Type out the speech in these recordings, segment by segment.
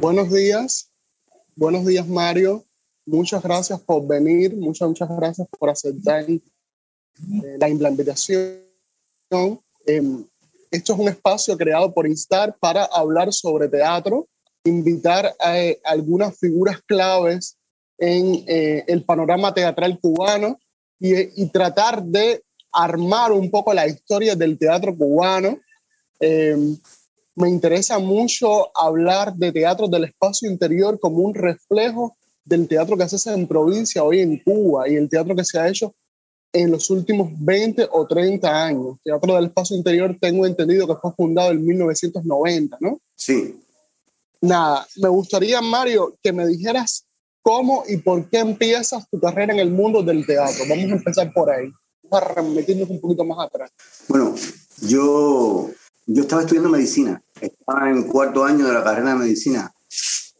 Buenos días, buenos días Mario, muchas gracias por venir, muchas, muchas gracias por aceptar eh, la invitación. Em, esto es un espacio creado por Instar para hablar sobre teatro, invitar a, eh, algunas figuras claves en eh, el panorama teatral cubano y, tratar de armar un poco la historia del teatro cubano. Em, me interesa mucho hablar de teatro del espacio interior como un reflejo del teatro que se hace en provincia hoy en Cuba y el teatro que se ha hecho en los últimos 20 o 30 años. Teatro del Espacio Interior tengo entendido que fue fundado en 1990, ¿no? Sí. Nada, me gustaría, Mario, que me dijeras cómo y por qué empiezas tu carrera en el mundo del teatro. Vamos a empezar por ahí, para meternos un poquito más atrás. Bueno, yo, yo estaba estudiando medicina, estaba en cuarto año de la carrera de medicina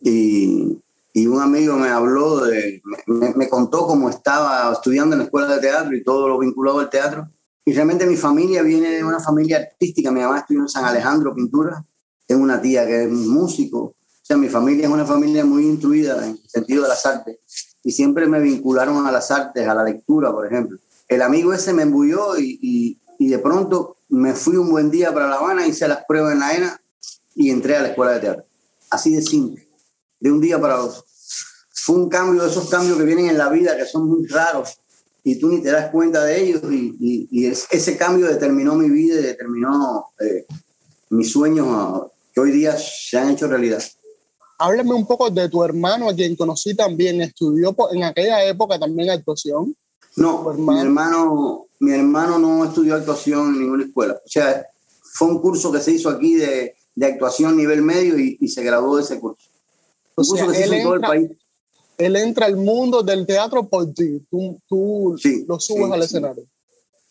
y y un amigo me habló, de, me, contó cómo estaba estudiando en la escuela de teatro y todo lo vinculado al teatro. Y realmente mi familia viene de una familia artística. Mi mamá estudió en San Alejandro Pintura. Tengo una tía que es músico. O sea, mi familia es una familia muy instruida en el sentido de las artes. Y siempre me vincularon a las artes, a la lectura, por ejemplo. El amigo ese me embulló y, y, y de pronto me fui un buen día para La Habana, hice las pruebas en la ENA y entré a la escuela de teatro. Así de simple de un día para otro. Fue un cambio, esos cambios que vienen en la vida, que son muy raros, y tú ni te das cuenta de ellos, y, y, ese cambio determinó mi vida y determinó eh, mis sueños ah, que hoy día se han hecho realidad. Háblame un poco de tu hermano, a quien conocí también, estudió en aquella época también actuación. No, mi hermano, mi hermano no estudió actuación en ninguna escuela. O sea, fue un curso que se hizo aquí de, de actuación nivel medio y, y se graduó de ese curso él, entra, al mundo del teatro por ti, tú, lo subes al escenario.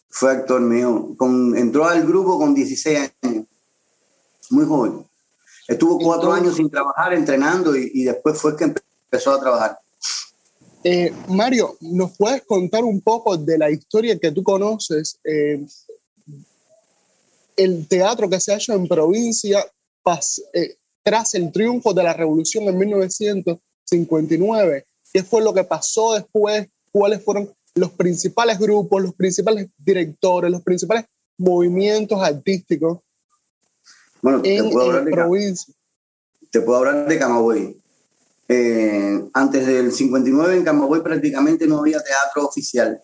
Fue actor mío, con, entró al grupo con 16 años, muy joven. Estuvo cuatro años sin trabajar, entrenando y, después fue que empezó a trabajar. Eh, Mario, ¿nos puedes contar un poco de la historia que tú conoces? Eh, el teatro que se ha hecho en provincia, eh, tras el triunfo de la revolución en 1959. ¿Qué fue lo que pasó después? ¿Cuáles fueron los principales grupos, los principales directores, los principales movimientos artísticos bueno, en, te puedo hablar de provincia? Te puedo hablar de Camagüey. Eh, antes del 59 en Camagüey prácticamente no había teatro oficial,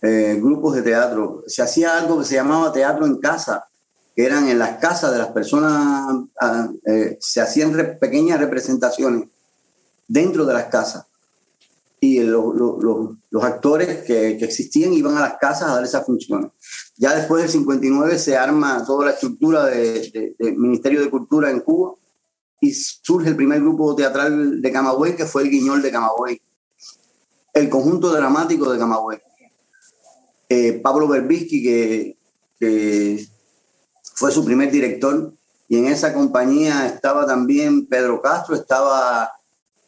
eh, grupos de teatro. Se hacía algo que se llamaba teatro en casa, que eran en las casas de las personas, ah, eh, se hacían pequeñas representaciones dentro de las casas. Y los actores que, existían iban a las casas a dar esas funciones. Ya después del 59 se arma toda la estructura del de, Ministerio de Cultura en Cuba y surge el primer grupo teatral de Camagüey, que fue el Guiñol de Camagüey. El conjunto dramático de Camagüey. Eh, Pablo Berbisky, que, que fue su primer director y en esa compañía estaba también Pedro Castro, estaba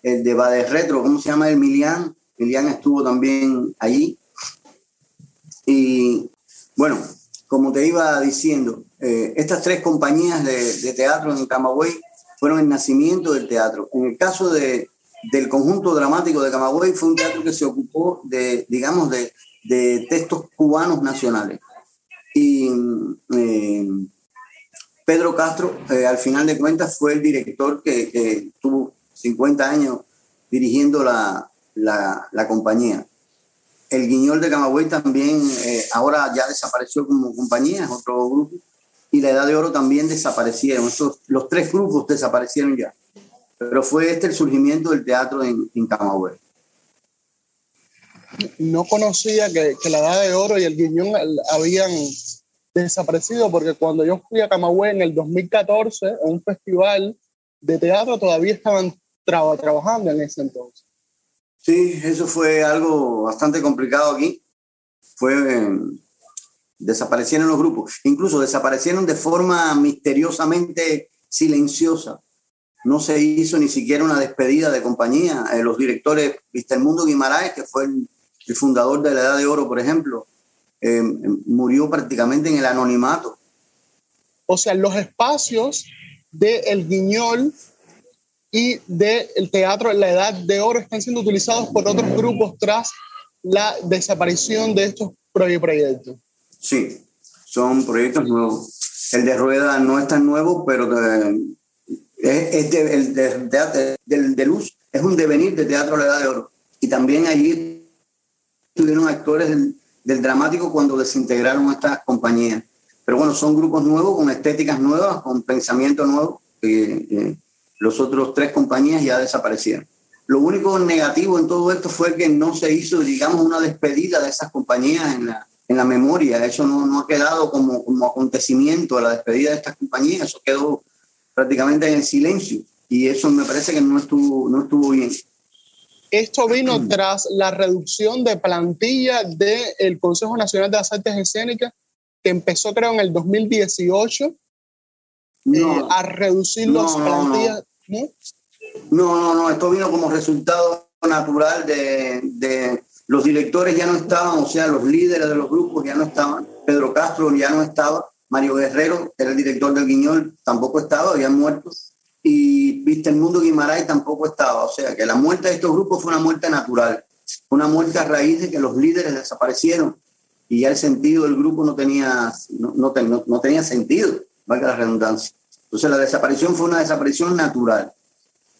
el de Bade Retro, ¿cómo se llama? El Milian. Milian estuvo también allí. Y bueno, como te iba diciendo, eh, estas tres compañías de, teatro en Camagüey fueron el nacimiento del teatro. En el caso de, del conjunto dramático de Camagüey fue un teatro que se ocupó de, digamos, de, de textos cubanos nacionales. Y eh, Pedro Castro, eh, al final de cuentas, fue el director que, tuvo 50 años dirigiendo la, compañía. El Guiñol de Camagüey también, eh, ahora ya desapareció como compañía, es otro grupo. Y la Edad de Oro también desaparecieron. los tres grupos desaparecieron ya. Pero fue este el surgimiento del teatro en, en Camagüey. No conocía que, que, la Edad de Oro y el Guiñón habían desaparecido porque cuando yo fui a Camagüey en el 2014, a un festival de teatro, todavía estaban trabajando en ese entonces. Sí, eso fue algo bastante complicado aquí. Fue, desaparecieron los grupos, incluso desaparecieron de forma misteriosamente silenciosa. No se hizo ni siquiera una despedida de compañía. Eh, los directores, Mundo Guimaraes, que fue el, fundador de la Edad de Oro, por ejemplo, eh, murió prácticamente en el anonimato. O sea, los espacios de El Guiñol y del teatro en la Edad de Oro están siendo utilizados por otros grupos tras la desaparición de estos proyectos. Sí, son proyectos nuevos. El de Rueda no es tan nuevo, pero eh, es, el de, del de Luz es un devenir de teatro la Edad de Oro. Y también allí tuvieron actores del, dramático cuando desintegraron estas compañías. Pero bueno, son grupos nuevos, con estéticas nuevas, con pensamiento nuevo. los otros tres compañías ya desaparecieron. Lo único negativo en todo esto fue que no se hizo, digamos, una despedida de esas compañías en la, en la memoria. Eso no, no ha quedado como, como acontecimiento, la despedida de estas compañías. Eso quedó prácticamente en el silencio. Y eso me parece que no estuvo, no estuvo bien. Esto vino tras la reducción de plantilla del Consejo Nacional de las Artes Escénicas, que empezó creo en el 2018 eh, a reducir las plantillas. No. no, no, esto vino como resultado natural de, de, los directores ya no estaban, o sea, los líderes de los grupos ya no estaban, Pedro Castro ya no estaba, Mario Guerrero, era el director del Guiñol, tampoco estaba, habían muerto, y Viste el Mundo Guimaray tampoco estaba, o sea, que la muerte de estos grupos fue una muerte natural, una muerte a raíz de que los líderes desaparecieron y ya el sentido del grupo no tenía, no, no, no tenía sentido valga la redundancia. Entonces la desaparición fue una desaparición natural.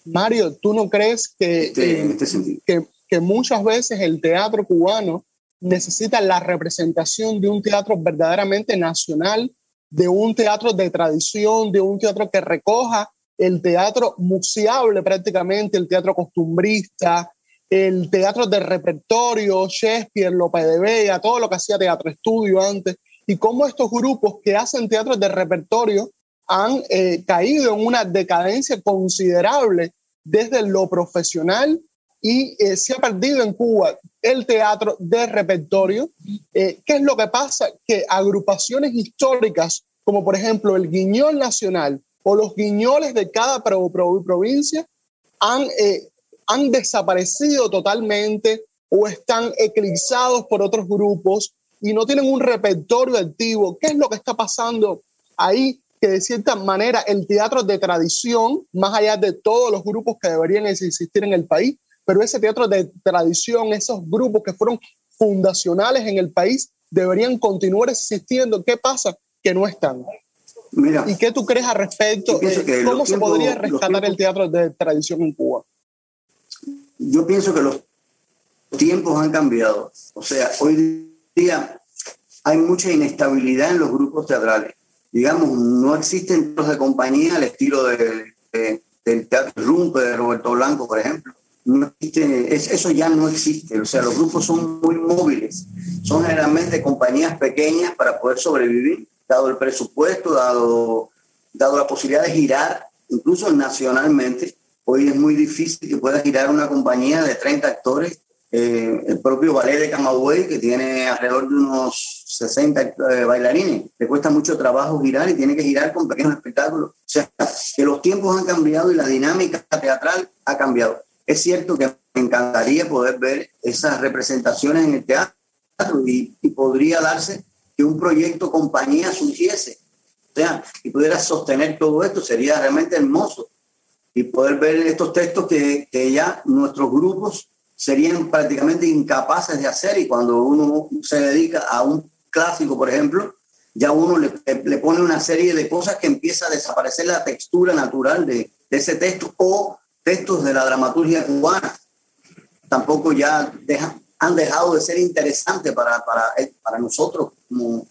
Mario, ¿tú no crees que, este, en este sentido. que, que muchas veces el teatro cubano necesita la representación de un teatro verdaderamente nacional, de un teatro de tradición, de un teatro que recoja el teatro museable prácticamente, el teatro costumbrista, el teatro de repertorio, Shakespeare, Lope de Vega, todo lo que hacía teatro estudio antes, y cómo estos grupos que hacen teatro de repertorio han eh, caído en una decadencia considerable desde lo profesional y eh, se ha perdido en Cuba el teatro de repertorio. Eh, ¿Qué es lo que pasa? Que agrupaciones históricas, como por ejemplo el Guiñol Nacional o los guiñoles de cada provincia, han, han desaparecido totalmente o están eclipsados por otros grupos y no tienen un repertorio activo. ¿Qué es lo que está pasando ahí? Que de cierta manera el teatro de tradición, más allá de todos los grupos que deberían existir en el país, pero ese teatro de tradición, esos grupos que fueron fundacionales en el país, deberían continuar existiendo. ¿Qué pasa? Que no están. Mira, ¿Y qué tú crees al respecto? ¿Cómo se podría rescatar el teatro de tradición en Cuba? Yo pienso que los tiempos han cambiado. O sea, hoy día hay mucha inestabilidad en los grupos teatrales. Digamos, no existen grupos de compañía al estilo de, del Teatro Rumpe de Roberto Blanco, por ejemplo. No existe, eso ya no existe. O sea, los grupos son muy móviles. Son generalmente compañías pequeñas para poder sobrevivir, dado el presupuesto, dado, dado la posibilidad de girar, incluso nacionalmente. Hoy es muy difícil que pueda girar una compañía de 30 actores eh, el propio ballet de Camagüey, que tiene alrededor de unos 60 eh, bailarines. Le cuesta mucho trabajo girar y tiene que girar con pequeños espectáculos. O sea, que los tiempos han cambiado y la dinámica teatral ha cambiado. Es cierto que me encantaría poder ver esas representaciones en el teatro y, y podría darse que un proyecto compañía surgiese. O sea, y pudiera sostener todo esto, sería realmente hermoso. Y poder ver estos textos que, ya nuestros grupos serían prácticamente incapaces de hacer y cuando uno se dedica a un clásico, por ejemplo, ya uno le, le pone una serie de cosas que empieza a desaparecer la textura natural de, de ese texto o textos de la dramaturgia cubana. Tampoco ya dejan, han dejado de ser interesantes para, para, para nosotros como,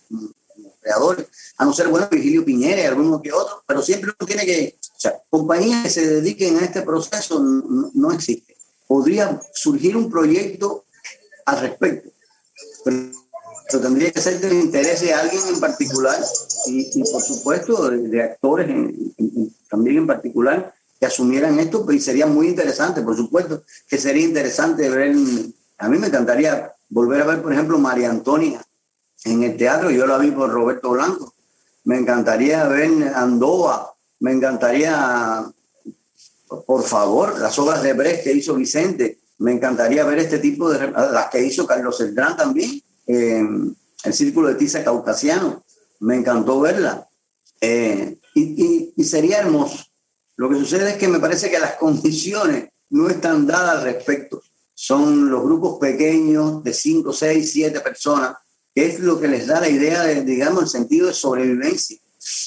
creadores, a no ser, bueno, Virgilio Piñera y algunos que otros, pero siempre uno tiene que, o sea, compañías que se dediquen a este proceso no, no existen podría surgir un proyecto al respecto. Pero tendría que ser del interés de alguien en particular y, por supuesto de, actores también en particular que asumieran esto pues, y sería muy interesante, por supuesto que sería interesante ver, a mí me encantaría volver a ver, por ejemplo, María Antonia en el teatro, yo la vi por Roberto Blanco. Me encantaría ver Andoa, me encantaría, por favor, las obras de Brecht que hizo Vicente, me encantaría ver este tipo de, las que hizo Carlos Cerdán también, el Círculo de Tiza Caucasiano, me encantó verla. Eh, y, y sería hermoso. Lo que sucede es que me parece que las condiciones no están dadas al respecto. Son los grupos pequeños de 5, 6, 7 personas, que es lo que les da la idea de, digamos, el sentido de sobrevivencia.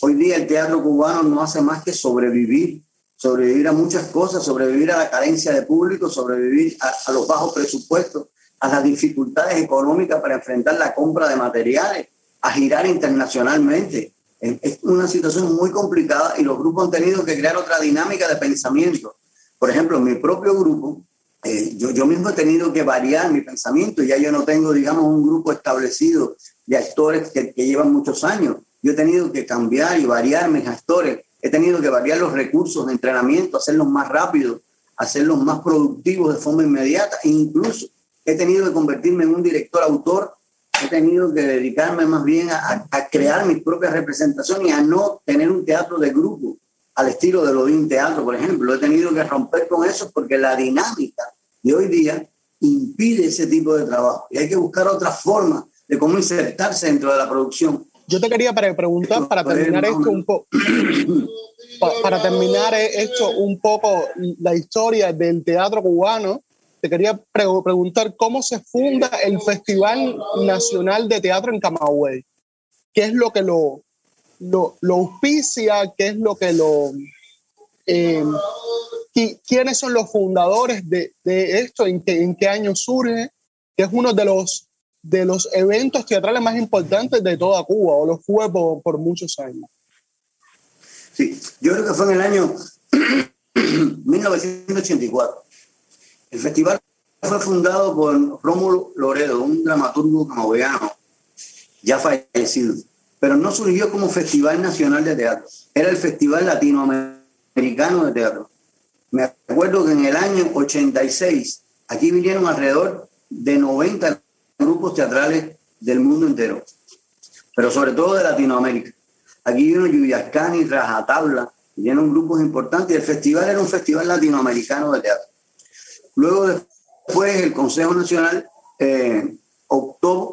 Hoy día el teatro cubano no hace más que sobrevivir, sobrevivir a muchas cosas, sobrevivir a la carencia de público, sobrevivir a, los bajos presupuestos, a las dificultades económicas para enfrentar la compra de materiales, a girar internacionalmente. Es una situación muy complicada y los grupos han tenido que crear otra dinámica de pensamiento. Por ejemplo, mi propio grupo, eh, yo, yo mismo he tenido que variar mi pensamiento. Ya yo no tengo, digamos, un grupo establecido de actores que, que llevan muchos años. Yo he tenido que cambiar y variar mis actores. He tenido que variar los recursos de entrenamiento, hacerlos más rápidos, hacerlos más productivos de forma inmediata. E incluso he tenido que convertirme en un director autor. He tenido que dedicarme más bien a, a crear mis propias representaciones y a no tener un teatro de grupo al estilo de Odín Teatro, por ejemplo. He tenido que romper con eso porque la dinámica de hoy día impide ese tipo de trabajo y hay que buscar otra forma de cómo insertarse dentro de la producción. Yo te quería preguntar para terminar esto un poco, para terminar esto un poco la historia del teatro cubano. Te quería preguntar cómo se funda el Festival Nacional de Teatro en Camagüey. ¿Qué es lo que lo, lo, auspicia, qué es lo que lo... Eh, ¿Quiénes son los fundadores de, esto? ¿En qué, ¿En qué año surge? Que es uno de los, de los eventos teatrales más importantes de toda Cuba, o lo fue por, por muchos años. Sí, yo creo que fue en el año 1984. El festival fue fundado por Rómulo Loredo, un dramaturgo camagüeyano ya fallecido pero no surgió como Festival Nacional de Teatro, era el Festival Latinoamericano de Teatro. Me acuerdo que en el año 86 aquí vinieron alrededor de 90 grupos teatrales del mundo entero, pero sobre todo de Latinoamérica. Aquí vino Yuyascani, Rajatabla, vinieron grupos importantes el festival era un festival latinoamericano de teatro. Luego después el Consejo Nacional eh, optó,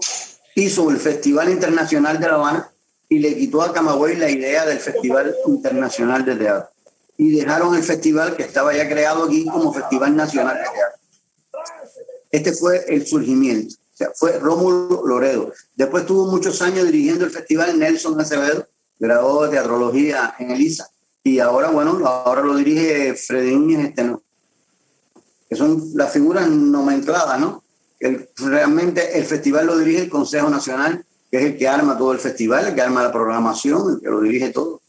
hizo el Festival Internacional de La Habana, y le quitó a Camagüey la idea del Festival Internacional de Teatro. Y dejaron el festival que estaba ya creado aquí como Festival Nacional de Teatro. Este fue el surgimiento. O sea, fue Rómulo Loredo. Después tuvo muchos años dirigiendo el festival Nelson Acevedo, graduado de teatrología en Elisa. Y ahora, bueno, ahora lo dirige Freddy Núñez Esteno. Que son las figuras nomencladas, ¿no? El, realmente el festival lo dirige el Consejo Nacional que es el que arma todo el festival, el que arma la programación, el que lo dirige todo.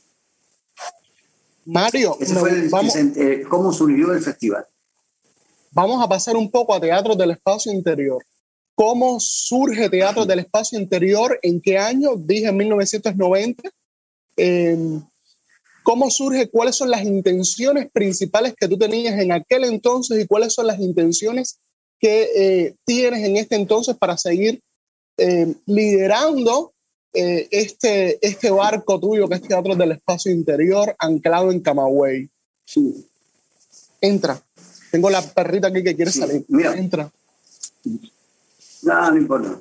Mario, eh, ¿cómo surgió el festival? Vamos a pasar un poco a Teatro del Espacio Interior. ¿Cómo surge Teatro del Espacio Interior? ¿En qué año? Dije en 1990. Em, ¿Cómo surge? ¿Cuáles son las intenciones principales que tú tenías en aquel entonces y cuáles son las intenciones que eh, tienes en este entonces para seguir eh, liderando eh, este, este barco tuyo que es Teatro del Espacio Interior, anclado en Camagüey. Sí. Entra. Tengo la perrita aquí que quiere salir. Mira. Entra. Nada, no importa.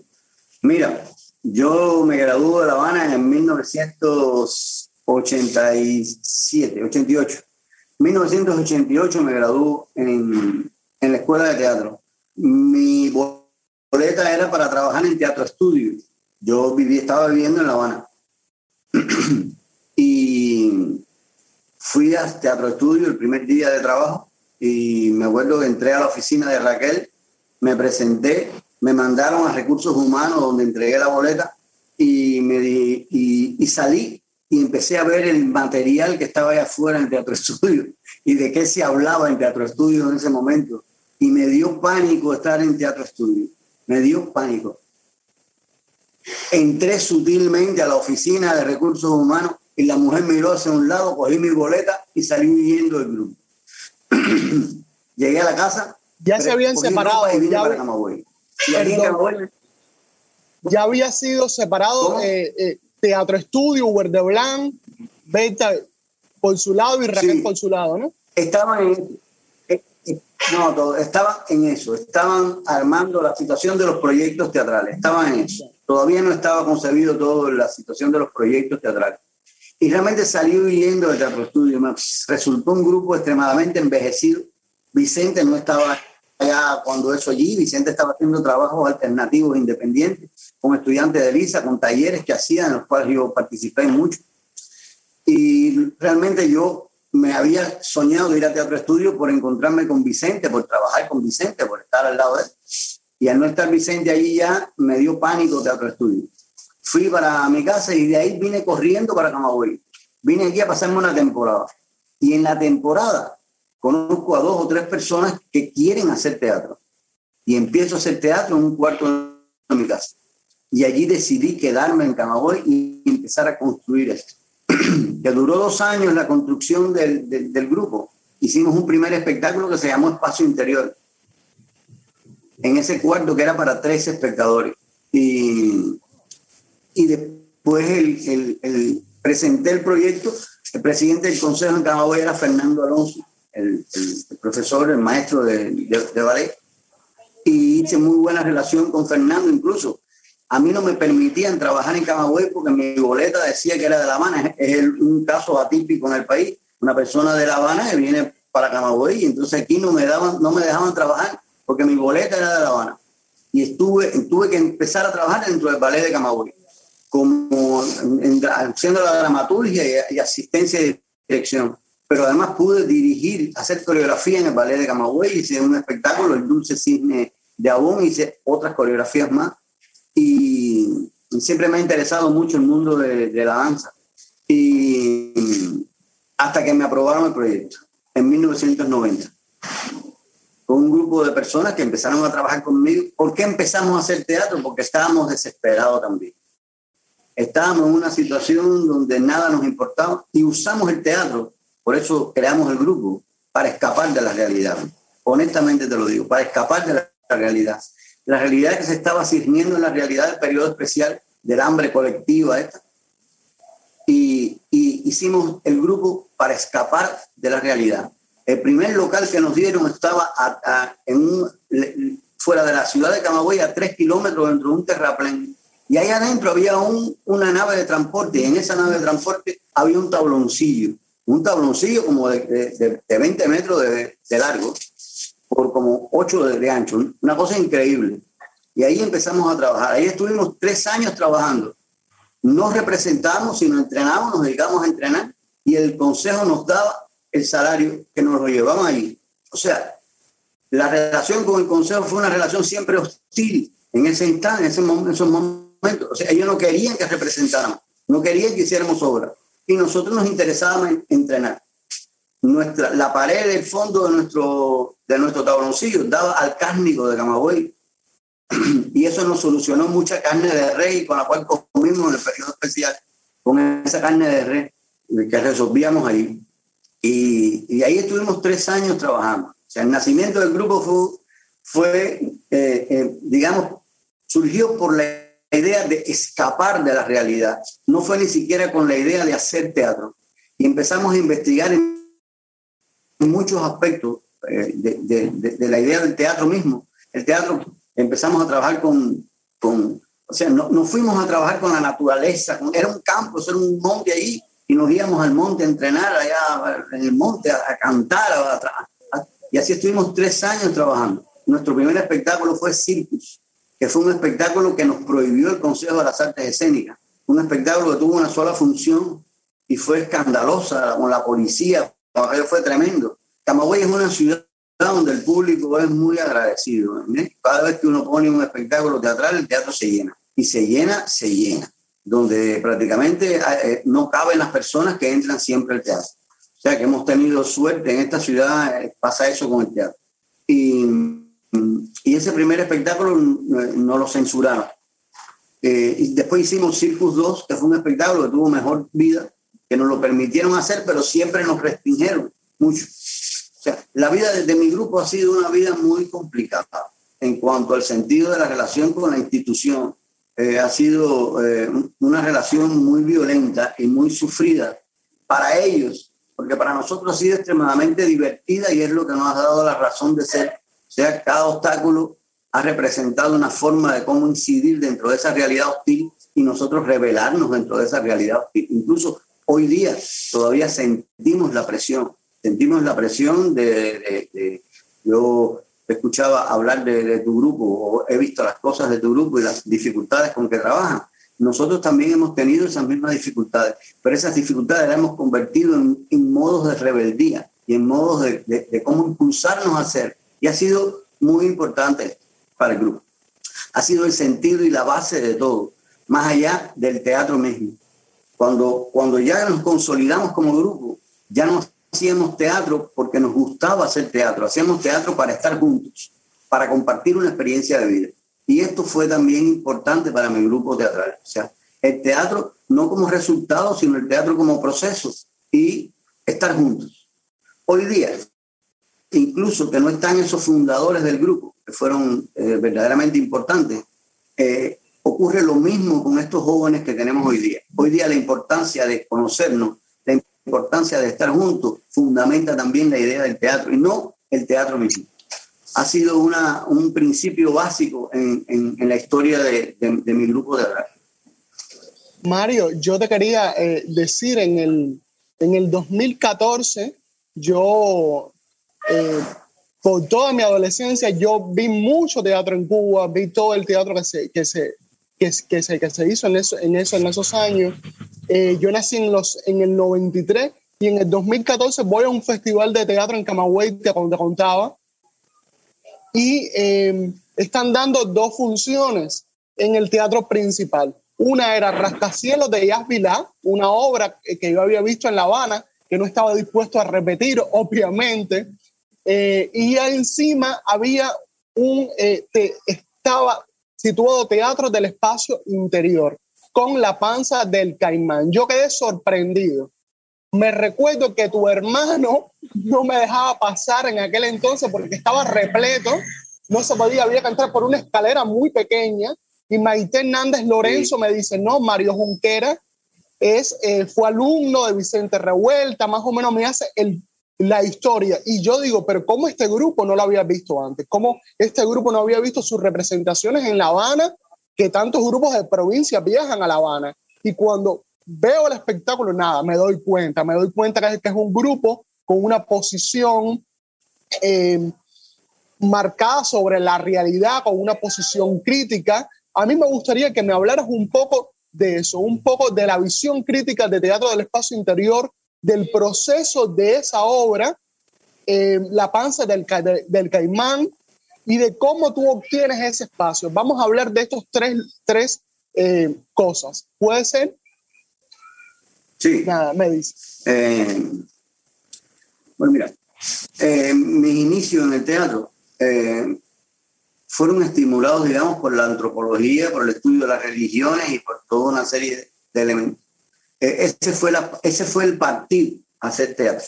Mira, yo me gradué de La Habana en 1987, 88. 1988 me gradué en, en la escuela de teatro. Mi boleta era para trabajar en teatro estudio. Yo viví, estaba viviendo en La Habana. y fui a teatro estudio el primer día de trabajo y me acuerdo que entré a la oficina de Raquel, me presenté, me mandaron a recursos humanos donde entregué la boleta y, me y, y salí y empecé a ver el material que estaba allá afuera en Teatro Estudio y de qué se hablaba en Teatro Estudio en ese momento. Y me dio pánico estar en Teatro Estudio me dio pánico. Entré sutilmente a la oficina de recursos humanos y la mujer miró hacia un lado, cogí mi boleta y salí huyendo del grupo. Llegué a la casa. Ya se habían separado. Y vine para Camagüey. Y allí en Camagüey ya había sido separado eh, eh, Teatro Estudio, Uber de Blanc, Beta por su lado y Raquel por su lado, ¿no? Estaban en, no, estaban en eso, estaban armando la situación de los proyectos teatrales, estaban en eso. Todavía no estaba concebido todo la situación de los proyectos teatrales. Y realmente salió huyendo de Teatro Estudio. Resultó un grupo extremadamente envejecido. Vicente no estaba allá cuando eso allí. Vicente estaba haciendo trabajos alternativos independientes con estudiantes de Lisa, con talleres que hacían, en los cuales yo participé mucho. Y realmente yo me había soñado de ir a Teatro Estudio por encontrarme con Vicente, por trabajar con Vicente, por estar al lado de él. Y al no estar Vicente allí ya me dio pánico Teatro Estudio. Fui para mi casa y de ahí vine corriendo para Camagüey. Vine aquí a pasarme una temporada. Y en la temporada conozco a dos o tres personas que quieren hacer teatro. Y empiezo a hacer teatro en un cuarto de mi casa. Y allí decidí quedarme en Camagüey y empezar a construir esto. que duró dos años la construcción del, del, grupo. Hicimos un primer espectáculo que se llamó Espacio Interior, en ese cuarto que era para tres espectadores. Y, y después el, presenté el proyecto. El presidente del Consejo en Camagüey era Fernando Alonso, el, profesor, el maestro de, de, de ballet. Y hice muy buena relación con Fernando, incluso a mí no me permitían trabajar en Camagüey porque mi boleta decía que era de La Habana. Es un caso atípico en el país. Una persona de La Habana que viene para Camagüey y entonces aquí no me, daban, no me dejaban trabajar porque mi boleta era de La Habana. Y estuve, tuve que empezar a trabajar dentro del ballet de Camagüey, como haciendo la dramaturgia y, asistencia de dirección. Pero además pude dirigir, hacer coreografía en el ballet de Camagüey, hice un espectáculo, El Dulce Cisne de Abón, hice otras coreografías más y siempre me ha interesado mucho el mundo de, la danza. Y hasta que me aprobaron el proyecto en 1990 con un grupo de personas que empezaron a trabajar conmigo. ¿Por qué empezamos a hacer teatro? Porque estábamos desesperados también. Estábamos en una situación donde nada nos importaba y usamos el teatro, por eso creamos el grupo, para escapar de la realidad. Honestamente te lo digo, para escapar de la realidad la realidad que se estaba sirviendo en la realidad del periodo especial del hambre colectiva esta. Y, hicimos el grupo para escapar de la realidad. El primer local que nos dieron estaba en fuera de la ciudad de Camagüey, a tres kilómetros dentro de un terraplén. Y ahí adentro había un, una nave de transporte, y en esa nave de transporte había un tabloncillo, un tabloncillo como de, de, 20 metros de, de largo, por como 8 de, ancho, una cosa increíble. Y ahí empezamos a trabajar. Ahí estuvimos tres años trabajando. No representamos, sino entrenamos, nos dedicamos a entrenar y el consejo nos daba el salario que nos lo llevamos ahí. O sea, la relación con el consejo fue una relación siempre hostil en ese instante, en, ese momento, en esos momentos. O sea, ellos no querían que representáramos, no querían que hiciéramos obra. Y nosotros nos interesábamos en entrenar nuestra, la pared del fondo de nuestro, de nuestro tabloncillo daba al cárnico de Camagüey. Y eso nos solucionó mucha carne de rey con la cual comimos en el periodo especial, con esa carne de rey que resolvíamos ahí. Y, y ahí estuvimos tres años trabajando. O sea, el nacimiento del grupo fue, fue eh, eh, digamos, surgió por la idea de escapar de la realidad. No fue ni siquiera con la idea de hacer teatro. Y empezamos a investigar en muchos aspectos eh, de, la idea del teatro mismo. El teatro, empezamos a trabajar con, con o sea, no, no, fuimos a trabajar con la naturaleza, era un campo, era un monte ahí, y nos íbamos al monte a entrenar allá en el monte, a, cantar, y así estuvimos tres años trabajando. Nuestro primer espectáculo fue Circus, que fue un espectáculo que nos prohibió el Consejo de las Artes Escénicas, un espectáculo que tuvo una sola función y fue escandalosa con la policía, fue tremendo. Camagüey es una ciudad donde el público es muy agradecido. Cada vez que uno pone un espectáculo teatral, el teatro se llena. Y se llena, se llena. Donde prácticamente eh, no caben las personas que entran siempre al teatro. O sea que hemos tenido suerte en esta ciudad, eh, pasa eso con el teatro. Y, y ese primer espectáculo no lo censuraron. Eh, y después hicimos Circus 2, que fue un espectáculo que tuvo mejor vida, que nos lo permitieron hacer, pero siempre nos restringieron mucho. O sea, la vida de, mi grupo ha sido una vida muy complicada en cuanto al sentido de la relación con la institución. eh, ha sido eh, una relación muy violenta y muy sufrida para ellos, porque para nosotros ha sido extremadamente divertida y es lo que nos ha dado la razón de ser. O sea, cada obstáculo ha representado una forma de cómo incidir dentro de esa realidad hostil y nosotros revelarnos dentro de esa realidad hostil. Incluso hoy día todavía sentimos la presión, sentimos la presión de, de yo escuchaba hablar de, tu grupo o he visto las cosas de tu grupo y las dificultades con que trabajan. Nosotros también hemos tenido esas mismas dificultades, pero esas dificultades las hemos convertido en, en modos de rebeldía y en modos de, de, cómo impulsarnos a hacer. Y ha sido muy importante para el grupo. Ha sido el sentido y la base de todo, más allá del teatro mismo. Cuando, cuando ya nos consolidamos como grupo, ya nos hacíamos teatro porque nos gustaba hacer teatro, hacíamos teatro para estar juntos, para compartir una experiencia de vida. Y esto fue también importante para mi grupo teatral. O sea, el teatro no como resultado, sino el teatro como proceso y estar juntos. Hoy día, incluso que no están esos fundadores del grupo, que fueron eh, verdaderamente importantes, eh, ocurre lo mismo con estos jóvenes que tenemos hoy día. Hoy día la importancia de conocernos importancia de estar juntos fundamenta también la idea del teatro y no el teatro mismo. Ha sido una, un principio básico en, en, la historia de, de, mi grupo de radio. Mario, yo te quería eh, decir, en el, en el 2014, yo, eh, por toda mi adolescencia, yo vi mucho teatro en Cuba, vi todo el teatro que se, que se, que, que se, que se hizo en, eso, en, eso, en esos años. Eh, yo nací en, los, en el 93 y en el 2014 voy a un festival de teatro en Camagüey, que te contaba, y em, están dando dos funciones en el teatro principal. Una era Rascacielos de Jazz Vilá, una obra que yo había visto en La Habana, que no estaba dispuesto a repetir, obviamente. Eh, y encima había un, eh, estaba situado Teatro del Espacio Interior con la panza del caimán. Yo quedé sorprendido. Me recuerdo que tu hermano no me dejaba pasar en aquel entonces porque estaba repleto, no se podía, había que entrar por una escalera muy pequeña. Y Maite Hernández Lorenzo me dice, no, Mario Junquera es, eh, fue alumno de Vicente Revuelta, más o menos me hace el, la historia. Y yo digo, pero ¿cómo este grupo no lo había visto antes? ¿Cómo este grupo no había visto sus representaciones en La Habana que tantos grupos de provincia viajan a La Habana. Y cuando veo el espectáculo, nada, me doy cuenta, me doy cuenta que es, un grupo con una posición eh, marcada sobre la realidad, con una posición crítica. A mí me gustaría que me hablaras un poco de eso, un poco de la visión crítica de Teatro del Espacio Interior, del proceso de esa obra, eh, La panza del, del caimán, y de cómo tú obtienes ese espacio. Vamos a hablar de estos tres, tres eh, cosas. ¿Puede ser? Sí. Nada, me dice. Eh, bueno, mira, eh, mis inicios en el teatro fueron estimulados, digamos, por la antropología, por el estudio de las religiones y por toda una serie de elementos. Ese, fue la, ese fue el partido hacer teatro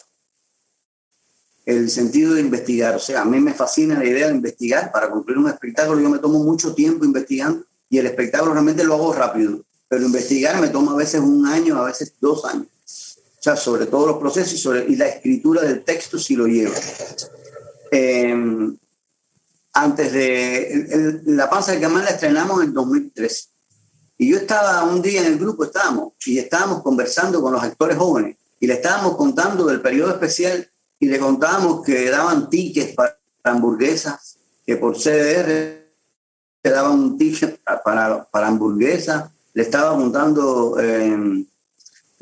el sentido de investigar. O sea, a mí me fascina la idea de investigar. Para concluir un espectáculo yo me tomo mucho tiempo investigando y el espectáculo realmente lo hago rápido, pero investigar me toma a veces un año, a veces dos años. O sea, sobre todos los procesos y, la escritura del texto si lo llevo. Em, antes de La Panza de Camán la estrenamos en 2003. Y yo estaba un día en el grupo, estábamos, y estábamos conversando con los actores jóvenes y le estábamos contando del periodo especial y le contábamos que daban tickets para hamburguesas, que por CDR le daban un ticket para, para hamburguesas, le estaba contando em,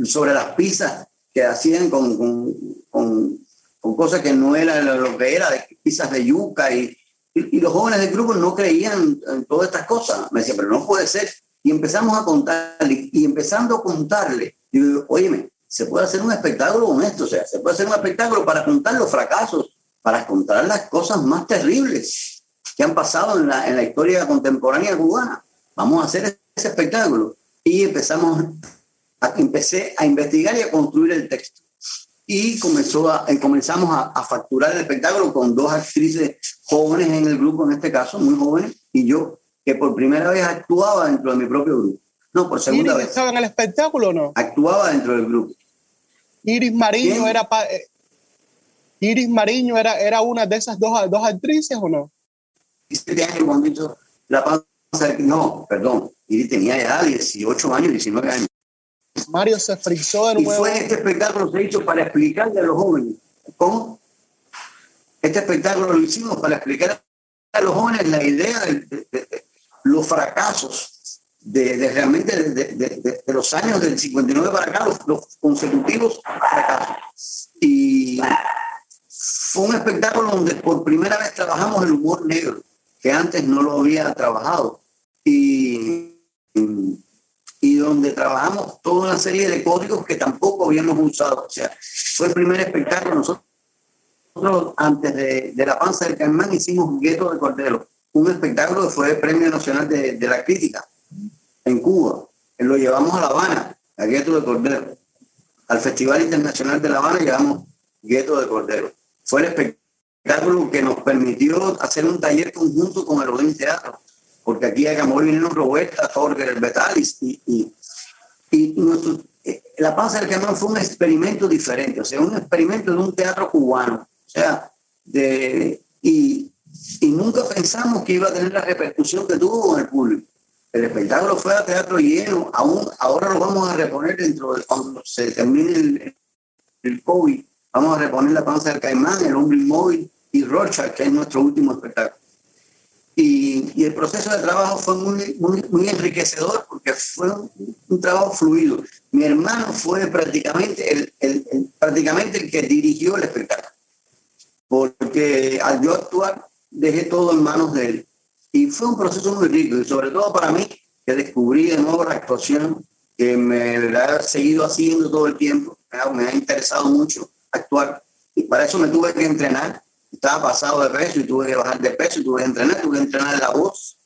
sobre las pizzas que hacían con, con, con, cosas que no era lo que era, de pizzas de yuca y, y, los jóvenes del grupo no creían en todas estas cosas. Me decían, pero no puede ser. Y empezamos a contarle, y empezando a contarle, digo, oye, se puede hacer un espectáculo con esto, o sea, se puede hacer un espectáculo para contar los fracasos, para contar las cosas más terribles que han pasado en la, en la historia contemporánea cubana. Vamos a hacer ese espectáculo. Y empezamos a, empecé a investigar y a construir el texto. Y comenzó a, eh, comenzamos a, a facturar el espectáculo con dos actrices jóvenes en el grupo, en este caso, muy jóvenes, y yo. Que por primera vez actuaba dentro de mi propio grupo. No, por segunda ¿Iris vez. estaba en el espectáculo o no? Actuaba dentro del grupo. Iris Mariño era eh, Iris Mariño era, era una de esas dos, dos actrices o no? 17 años cuando hizo la panza. No, perdón. Iris tenía ya 18 años, 19 años. Mario se frizó de nuevo. Y fue este espectáculo se hizo para explicarle a los jóvenes cómo este espectáculo lo hicimos para explicar a los jóvenes la idea de, los fracasos de, realmente de, los años del 59 para acá, los, consecutivos fracasos. Y fue un espectáculo donde por primera vez trabajamos el humor negro, que antes no lo había trabajado. Y, y donde trabajamos toda una serie de códigos que tampoco habíamos usado. O sea, fue el primer espectáculo. Nosotros antes de, La Panza del Caimán hicimos Gueto de Cordero, un espectáculo que fue el Premio Nacional de, la Crítica en Cuba. Lo llevamos a La Habana, a Gueto de Cordero. Al Festival Internacional de La Habana llevamos Gueto de Cordero. Fue el espectáculo que nos permitió hacer un taller conjunto con el Odín Teatro, porque aquí a Camor vinieron Roberta, Torger, Betalis y, y, y eh, La Panza del Caimán fue un experimento diferente, o sea, un experimento de un teatro cubano o sea, de, y, y nunca pensamos que iba a tener la repercusión que tuvo con el público. El espectáculo fue a teatro lleno, aún ahora lo vamos a reponer dentro de cuando se termine el, el COVID. Vamos a reponer la panza del caimán, el hombre inmóvil y Rocha, que es nuestro último espectáculo. Y, y, el proceso de trabajo fue muy, muy, muy enriquecedor porque fue un, trabajo fluido. Mi hermano fue prácticamente el, el, prácticamente el que dirigió el espectáculo porque al yo actuar dejé todo en manos de él. Y fue un proceso muy rico, y sobre todo para mí, que descubrí de nuevo la actuación, que me ha seguido haciendo todo el tiempo, me ha interesado mucho actuar, y para eso me tuve que entrenar. Estaba pasado de peso y tuve que bajar de peso, y tuve que entrenar, tuve que entrenar la voz,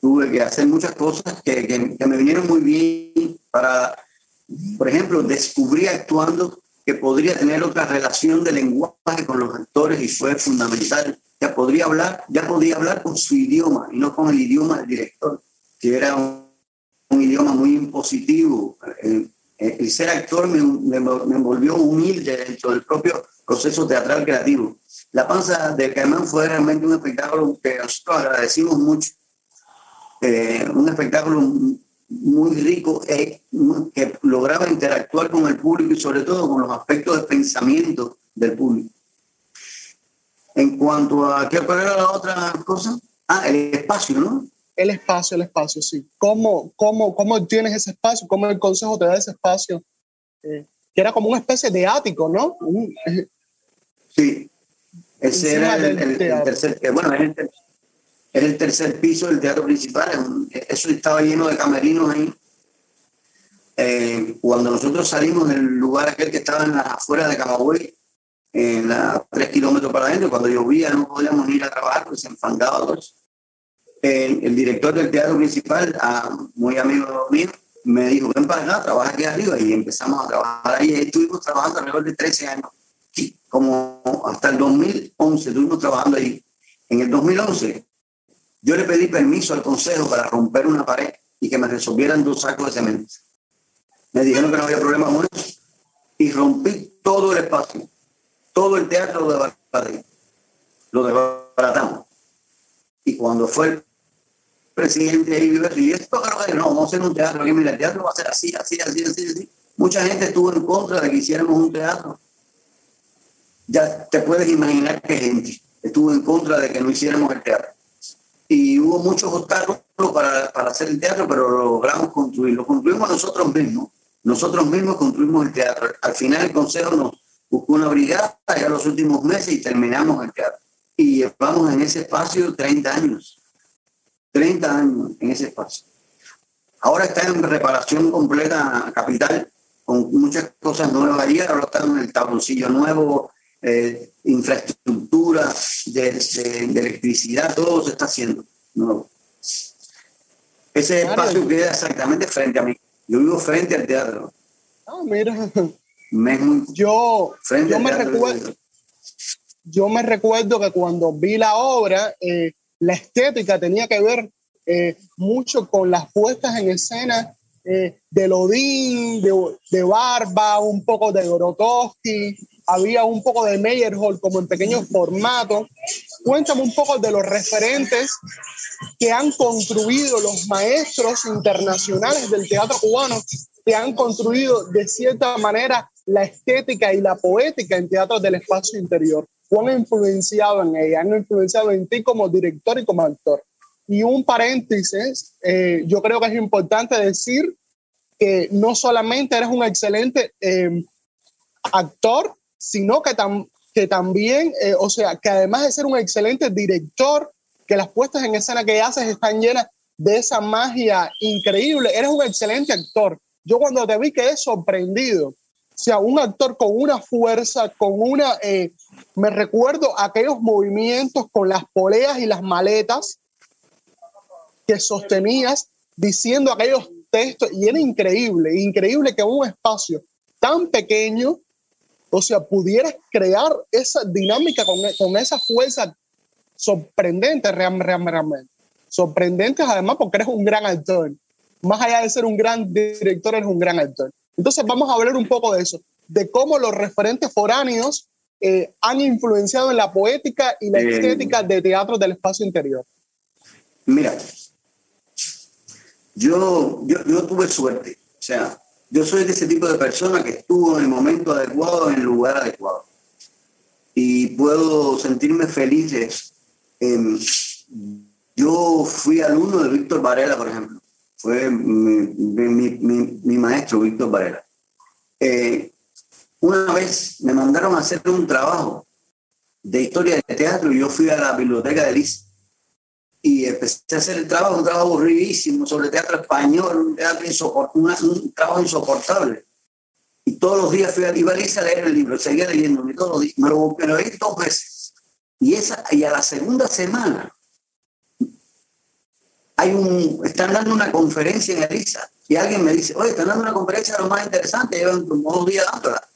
tuve que hacer muchas cosas que, que, que me vinieron muy bien para, por ejemplo, descubrí actuando que podría tener otra relación de lenguaje con los actores y fue fundamental. Ya podría hablar, ya podía hablar con su idioma y no con el idioma del director, que era un, idioma muy impositivo. El, ser actor me, me, me, envolvió humilde dentro del propio proceso teatral creativo. La panza de Caimán fue realmente un espectáculo que nosotros agradecimos mucho. Eh, un espectáculo muy rico eh, que lograba interactuar con el público y sobre todo con los aspectos de pensamiento del público. En cuanto a qué era la otra cosa, ah, el espacio, ¿no? El espacio, el espacio, sí. ¿Cómo, cómo, cómo tienes ese espacio? ¿Cómo el consejo te da ese espacio? Eh, que era como una especie de ático, ¿no? sí, ese era el, tercer, bueno, es el el tercer piso del teatro principal. Eso estaba lleno de camerinos ahí. Eh, cuando nosotros salimos del lugar aquel que estaba en la afuera de Camagüey, en la tres kilómetros para adentro, cuando llovía no podíamos ir a trabajar porque se enfangaba todo el director del teatro principal, muy amigo mío, me dijo, ven para acá, trabaja aquí arriba. Y empezamos a trabajar ahí. Estuvimos trabajando alrededor de 13 años. como hasta el 2011 estuvimos trabajando ahí. En el 2011 yo le pedí permiso al consejo para romper una pared y que me resolvieran dos sacos de cemento. Me dijeron que no había problema con eso y rompí todo el espacio, todo el teatro lo desbaraté, lo desbaratamos. Y cuando fue el presidente ahí, y esto que no, vamos a hacer un teatro, y mira, el teatro va a ser así, así, así, así, así. Mucha gente estuvo en contra de que hiciéramos un teatro. Ya te puedes imaginar qué gente estuvo en contra de que no hiciéramos el teatro y hubo muchos obstáculos para, para, hacer el teatro, pero lo logramos construir. Lo construimos nosotros mismos. Nosotros mismos construimos el teatro. Al final el Consejo nos una brigada ya los últimos meses y terminamos el teatro. Y llevamos en ese espacio 30 años. 30 años en ese espacio. Ahora está en reparación completa capital, con muchas cosas nuevas allí. Ahora está en el tabloncillo nuevo, eh, infraestructura, de, electricidad, todo se está haciendo Ese espacio queda exactamente frente a mí. Yo vivo frente al teatro. Ah, mira. Yo, yo me recuerdo. Yo me recuerdo que cuando vi la obra, eh, la estética tenía que ver mucho con las puestas en escena de Lodín, de, de, Barba, un poco de Grotowski, había un poco de Meyerhold como en pequeños formatos. Cuéntame un poco de los referentes que han construido los maestros internacionales del teatro cubano, que han construido de cierta manera la estética y la poética en teatro del espacio interior. ¿Cuán han influenciado en ella? Han influenciado en ti como director y como actor. Y un paréntesis, eh, yo creo que es importante decir que no solamente eres un excelente eh, actor, sino que, que también, eh, o sea, que además de ser un excelente director, que las puestas en escena que haces están llenas de esa magia increíble, eres un excelente actor. Yo cuando te vi quedé sorprendido. O sea, un actor con una fuerza, con una... Eh, me recuerdo aquellos movimientos con las poleas y las maletas que sostenías diciendo aquellos textos y era increíble, increíble que un espacio tan pequeño o sea, pudieras crear esa dinámica con, con esa fuerza sorprendente realmente. Sorprendente además porque eres un gran actor. Más allá de ser un gran director, eres un gran actor. Entonces vamos a hablar un poco de eso, de cómo los referentes foráneos eh, han influenciado en la poética y la estética de teatro del espacio interior. Mira, yo, yo, yo tuve suerte. O sea, yo soy de ese tipo de persona que estuvo en el momento adecuado, en el lugar adecuado. Y puedo sentirme feliz. yo fui alumno de Víctor Varela, por ejemplo. Fue mi, maestro, Víctor Varela. Eh, una vez me mandaron a hacer un trabajo de historia de teatro y yo fui a la biblioteca de Liz y empecé a hacer el trabajo, un trabajo aburridísimo sobre teatro español, un, teatro un, trabajo insoportable. Y todos los días fui a, iba a leer el libro, seguía leyendo, todos los días, me lo, me leí dos veces. Y, esa, y a la segunda semana hay un, están dando una conferencia en Elisa y alguien me dice, oye, están dando una conferencia lo más interesante, llevan como dos días dándola.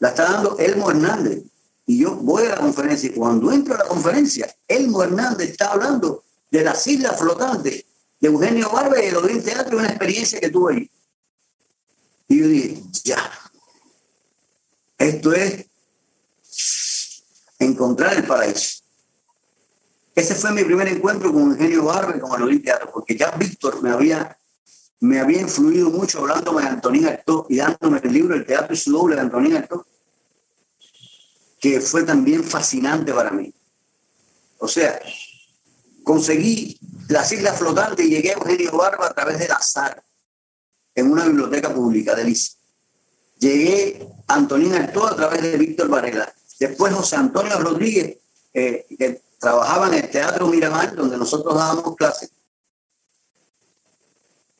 La está dando Elmo Hernández. Y yo voy a la conferencia y cuando entro a la conferencia, Elmo Hernández está hablando de las islas flotantes de Eugenio Barba y el Odín Teatro, una experiencia que tuve ahí. Y yo dije, ya, esto es encontrar el paraíso. Ese fue mi primer encuentro con Eugenio Barba y con el Teatro, porque ya Víctor me había, me había influido mucho hablándome de Antonín Artaud y dándome el libro El Teatro y su doble de Antonín Artaud, que fue también fascinante para mí. O sea, Conseguí las islas flotantes y llegué a Eugenio Barba a través del azar, en una biblioteca pública de Liz. Llegué a Antonina Artó a través de Víctor Varela. Después José Antonio Rodríguez, eh, que trabajaba en el Teatro Miramar, donde nosotros dábamos clases.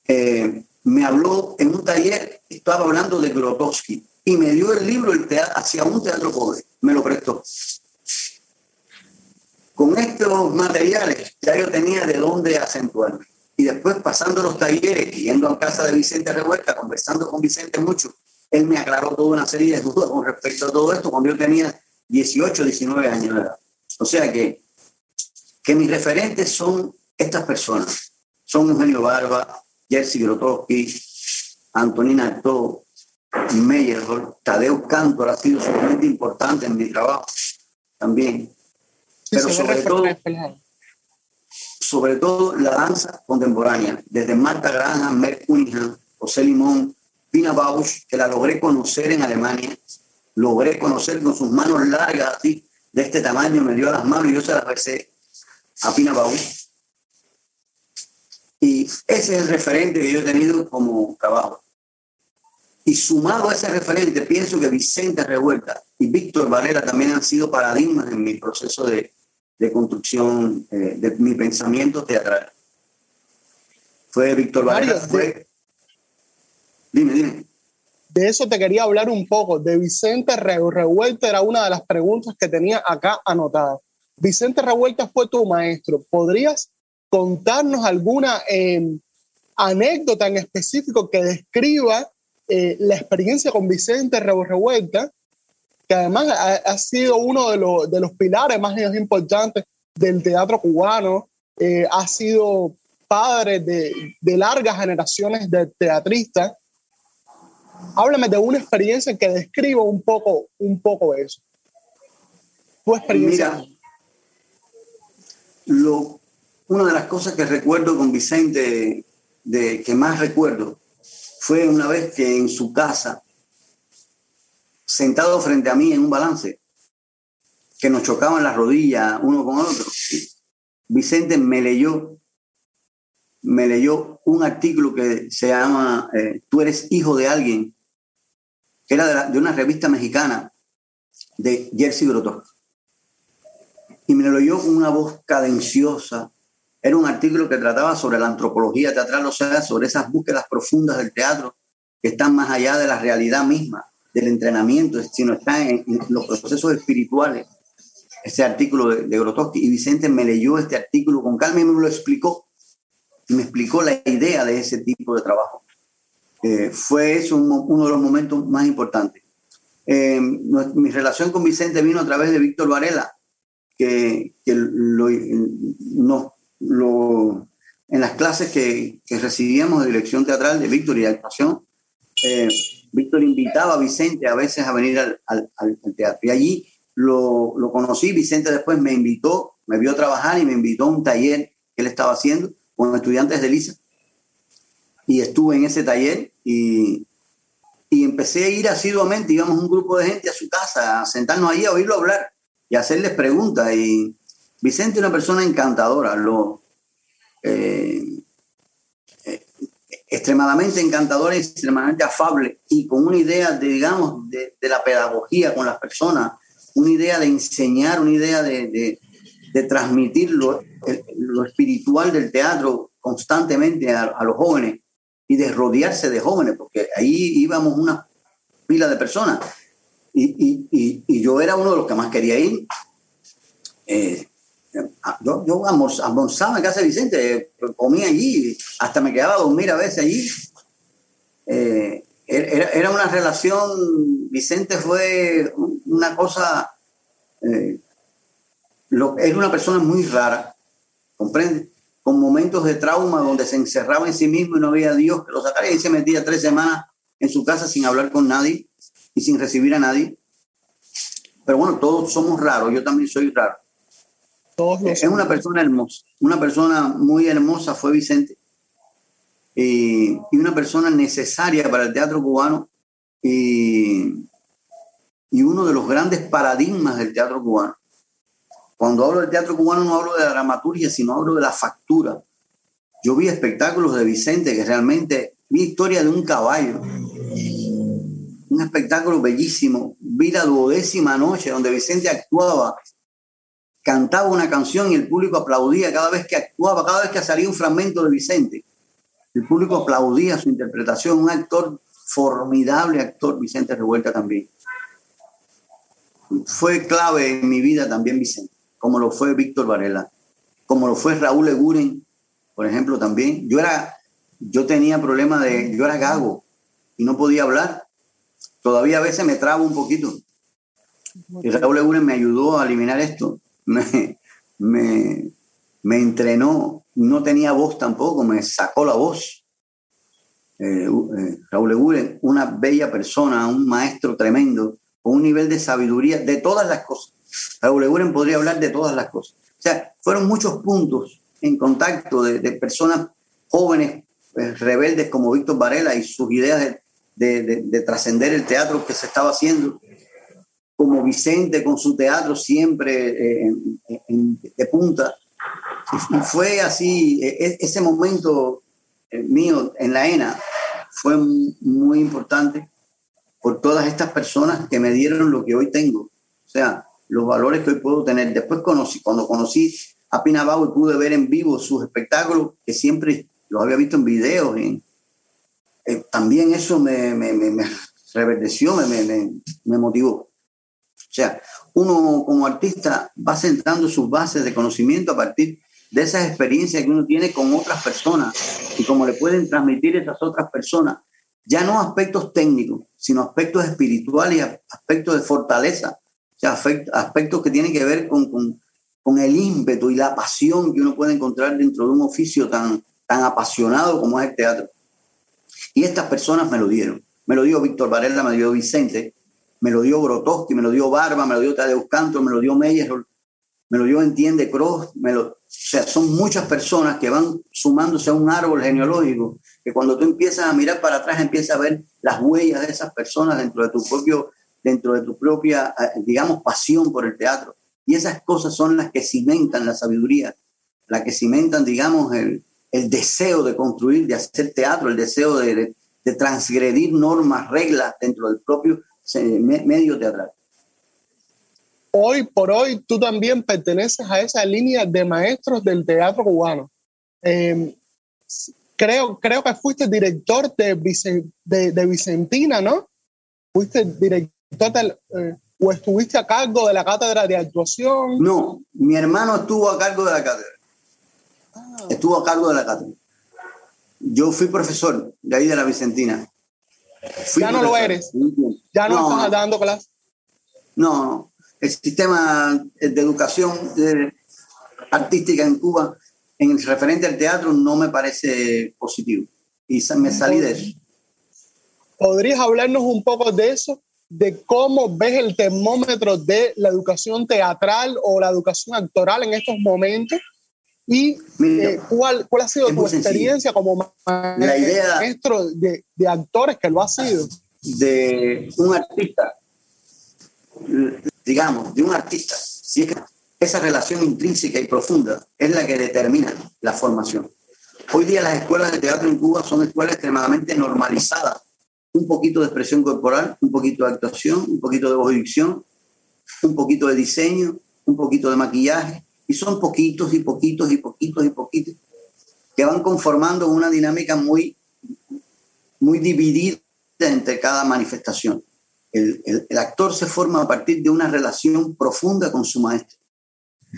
Eh, me habló en un taller, estaba hablando de Grotowski, y me dio el libro el teatro, hacia un teatro pobre, me lo prestó. Con estos materiales ya yo tenía de dónde acentuarme. Y después pasando los talleres, yendo a casa de Vicente Revuelta, conversando con Vicente mucho, él me aclaró toda una serie de dudas con respecto a todo esto cuando yo tenía 18, 19 años de edad. O sea que, que mis referentes son estas personas. Son Eugenio Barba, Jerzy Grotowski, Antonina Artaud, Meyer, Tadeo Cantor ha sido sumamente importante en mi trabajo también. Pero sobre todo, sobre todo la danza contemporánea, desde Marta Graham, Merck Cunningham, José Limón, Pina Bausch, que la logré conocer en Alemania, logré conocer con sus manos largas, así, de este tamaño, me dio las manos y yo se las besé a Pina. Y ese es el referente que yo he tenido como trabajo. Y sumado a ese referente, pienso que Vicente Revuelta y Víctor Valera también han sido paradigmas en mi proceso de, de construcción eh, de mi pensamiento teatral. Fue Víctor Varela, fue... Dime, dime. De eso te quería hablar un poco. De Vicente Revuelta era una de las preguntas que tenía acá anotada. Vicente Revuelta fue tu maestro. ¿Podrías contarnos alguna em, anécdota en específico que describa eh, la experiencia con Vicente Revuelta que además ha, sido uno de, los pilares más importantes del teatro cubano, eh, ha sido padre de, de largas generaciones de teatristas. Háblame de una experiencia que describa un poco, un poco eso. Tu experiencia. Mira, lo, una de las cosas que recuerdo con Vicente, de, que más recuerdo, fue una vez que en su casa, sentado frente a mí en un balance, que nos chocaban las rodillas uno con otro, Vicente me leyó, me leyó un artículo que se llama eh, Tú eres hijo de alguien, que era de, una revista mexicana de Jersey Grotowski. Y me lo leyó con una voz cadenciosa. Era un artículo que trataba sobre la antropología teatral, o sea, sobre esas búsquedas profundas del teatro que están más allá de la realidad misma, del entrenamiento, sino están en los procesos espirituales ese artículo de, de Grotowski y Vicente me leyó este artículo con calma y me lo explicó. Y me explicó la idea de ese tipo de trabajo. Eh, fue eso uno de los momentos más importantes. Eh, mi relación con Vicente vino a través de Víctor Varela, que, que lo, no, lo, en las clases que, que, recibíamos de dirección teatral de Víctor y de actuación, eh, Víctor invitaba a Vicente a veces a venir al, al, al teatro. Y allí lo, lo, conocí, Vicente después me invitó, me vio trabajar y me invitó a un taller que él estaba haciendo con estudiantes de Lisa. Y estuve en ese taller y, y empecé a ir asiduamente, íbamos un grupo de gente a su casa, a sentarnos ahí a oírlo hablar y a hacerles preguntas. Y Vicente es una persona encantadora, lo, eh, eh, extremadamente encantadora y extremadamente afable y con una idea, de, digamos, de, la pedagogía con las personas, una idea de enseñar, una idea de, de, transmitir lo, lo, espiritual del teatro constantemente a, los jóvenes y de rodearse de jóvenes, porque ahí íbamos una pila de personas. Y, y, y, yo era uno de los que más quería ir. Eh, yo, yo almorzaba en casa de Vicente, comía allí, hasta me quedaba a dormir a veces allí. Eh, era, era, una relación, Vicente fue una cosa, eh, es una persona muy rara, ¿comprende? Con momentos de trauma donde se encerraba en sí mismo y no había Dios que lo sacara y se metía tres semanas en su casa sin hablar con nadie y sin recibir a nadie. Pero bueno, todos somos raros, yo también soy raro. Todos es una persona hermosa, una persona muy hermosa fue Vicente y, una persona necesaria para el teatro cubano y, y uno de los grandes paradigmas del teatro cubano. Cuando hablo del teatro cubano no hablo de la dramaturgia, sino hablo de la factura. Yo vi espectáculos de Vicente que realmente vi historia de un caballo, un espectáculo bellísimo. Vi la duodécima noche donde Vicente actuaba, cantaba una canción y el público aplaudía cada vez que actuaba, cada vez que salía un fragmento de Vicente. El público aplaudía su interpretación. Un actor formidable, actor Vicente Revuelta también. Fue clave en mi vida también Vicente, como lo fue Víctor Varela, como lo fue Raúl Eguren, por ejemplo, también. Yo era, yo tenía problemas de, yo era gago y no podía hablar. Todavía a veces me trabo un poquito. Y Raúl Eguren me ayudó a eliminar esto. Me, me, me entrenó no tenía voz tampoco, me sacó la voz. Eh, eh, Raúl Eguren, una bella persona, un maestro tremendo, con un nivel de sabiduría de todas las cosas. Raúl Eguren podría hablar de todas las cosas. O sea, fueron muchos puntos en contacto de, personas jóvenes, eh, rebeldes como Víctor Varela y sus ideas de, trascender el teatro que se estaba haciendo, como Vicente con su teatro siempre de punta, y fue así, e, e, ese momento eh, mío en la ENA fue muy importante por todas estas personas que me dieron lo que hoy tengo. O sea, los valores que hoy puedo tener. Después conocí, cuando conocí a Pina Bau y pude ver en vivo sus espectáculos, que siempre los había visto en videos, y, eh, también eso me, me, me, reverdeció, me, me, me motivó. O sea, uno como artista va sentando sus bases de conocimiento a partir de esas experiencias que uno tiene con otras personas y cómo le pueden transmitir esas otras personas, ya no aspectos técnicos, sino aspectos espirituales y aspectos de fortaleza, o sea, aspectos que tienen que ver con, con, con, el ímpetu y la pasión que uno puede encontrar dentro de un oficio tan, tan apasionado como es el teatro. Y estas personas me lo dieron. Me lo dio Víctor Varela, me lo dio Vicente, me lo dio Grotowski, me lo dio Barba, me lo dio Tadeusz Cantor, me lo dio Meyer, me lo dio Entiende Cross, me lo, o sea, son muchas personas que van sumándose a un árbol genealógico, que cuando tú empiezas a mirar para atrás, empiezas a ver las huellas de esas personas dentro de tu propio, dentro de tu propia, eh, digamos, pasión por el teatro. Y esas cosas son las que cimentan la sabiduría, las que cimentan, digamos, el, el deseo de construir, de hacer teatro, el deseo de, de transgredir normas, reglas dentro del propio medio teatral. Hoy por hoy tú también perteneces a esa línea de maestros del teatro cubano. Em, creo, creo que fuiste director de, de, Vicentina, ¿no? Fuiste director eh, o estuviste a cargo de la cátedra de actuación. No, mi hermano estuvo a cargo de la cátedra. Estuvo a cargo de la cátedra. Yo fui profesor de ahí de la Vicentina. ya no lo eres. Ya no, estás dando clases. No, el sistema de educación artística en Cuba, en el referente al teatro, no me parece positivo. Y me salí de eso. ¿Podrías hablarnos un poco de eso? De cómo ves el termómetro de la educación teatral o la educación actoral en estos momentos ¿Y eh, ¿cuál, cuál ha sido tu experiencia como maestro de, de, actores que lo ha sido? De un artista, digamos, de un artista, si es que esa relación intrínseca y profunda es la que determina la formación. Hoy día las escuelas de teatro en Cuba son escuelas extremadamente normalizadas. Un poquito de expresión corporal, un poquito de actuación, un poquito de voz y dicción, un poquito de diseño, un poquito de maquillaje, y son poquitos y poquitos y poquitos y poquitos que van conformando una dinámica muy, muy dividida entre cada manifestación. El, el, actor se forma a partir de una relación profunda con su maestro,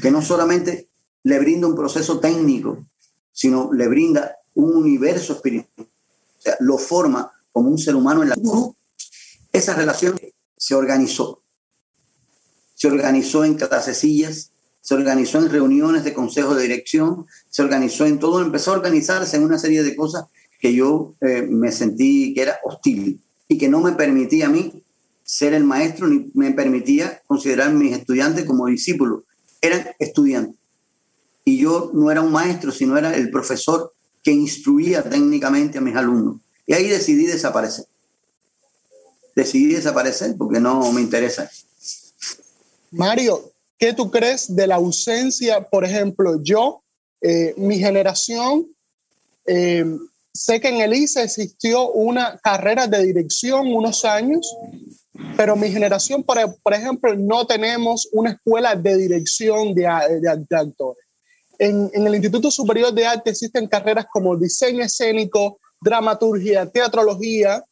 que no solamente le brinda un proceso técnico, sino le brinda un universo espiritual. O sea, lo forma como un ser humano en la... Esa relación se organizó. Se organizó en clasecillas, se organizó en reuniones de consejo de dirección, se organizó en todo, empezó a organizarse en una serie de cosas que yo eh, me sentí que era hostil y que no me permitía a mí ser el maestro ni me permitía considerar a mis estudiantes como discípulos. Eran estudiantes. Y yo no era un maestro, sino era el profesor que instruía técnicamente a mis alumnos. Y ahí decidí desaparecer. Decidí desaparecer porque no me interesa. Mario, ¿Qué tú crees de la ausencia? Por ejemplo, yo, eh, mi generación, eh, sé que en el ICE existió una carrera de dirección unos años, pero mi generación, por, ejemplo, no tenemos una escuela de dirección de, actores. En, en, el Instituto Superior de Arte existen carreras como diseño escénico, dramaturgia, teatrología,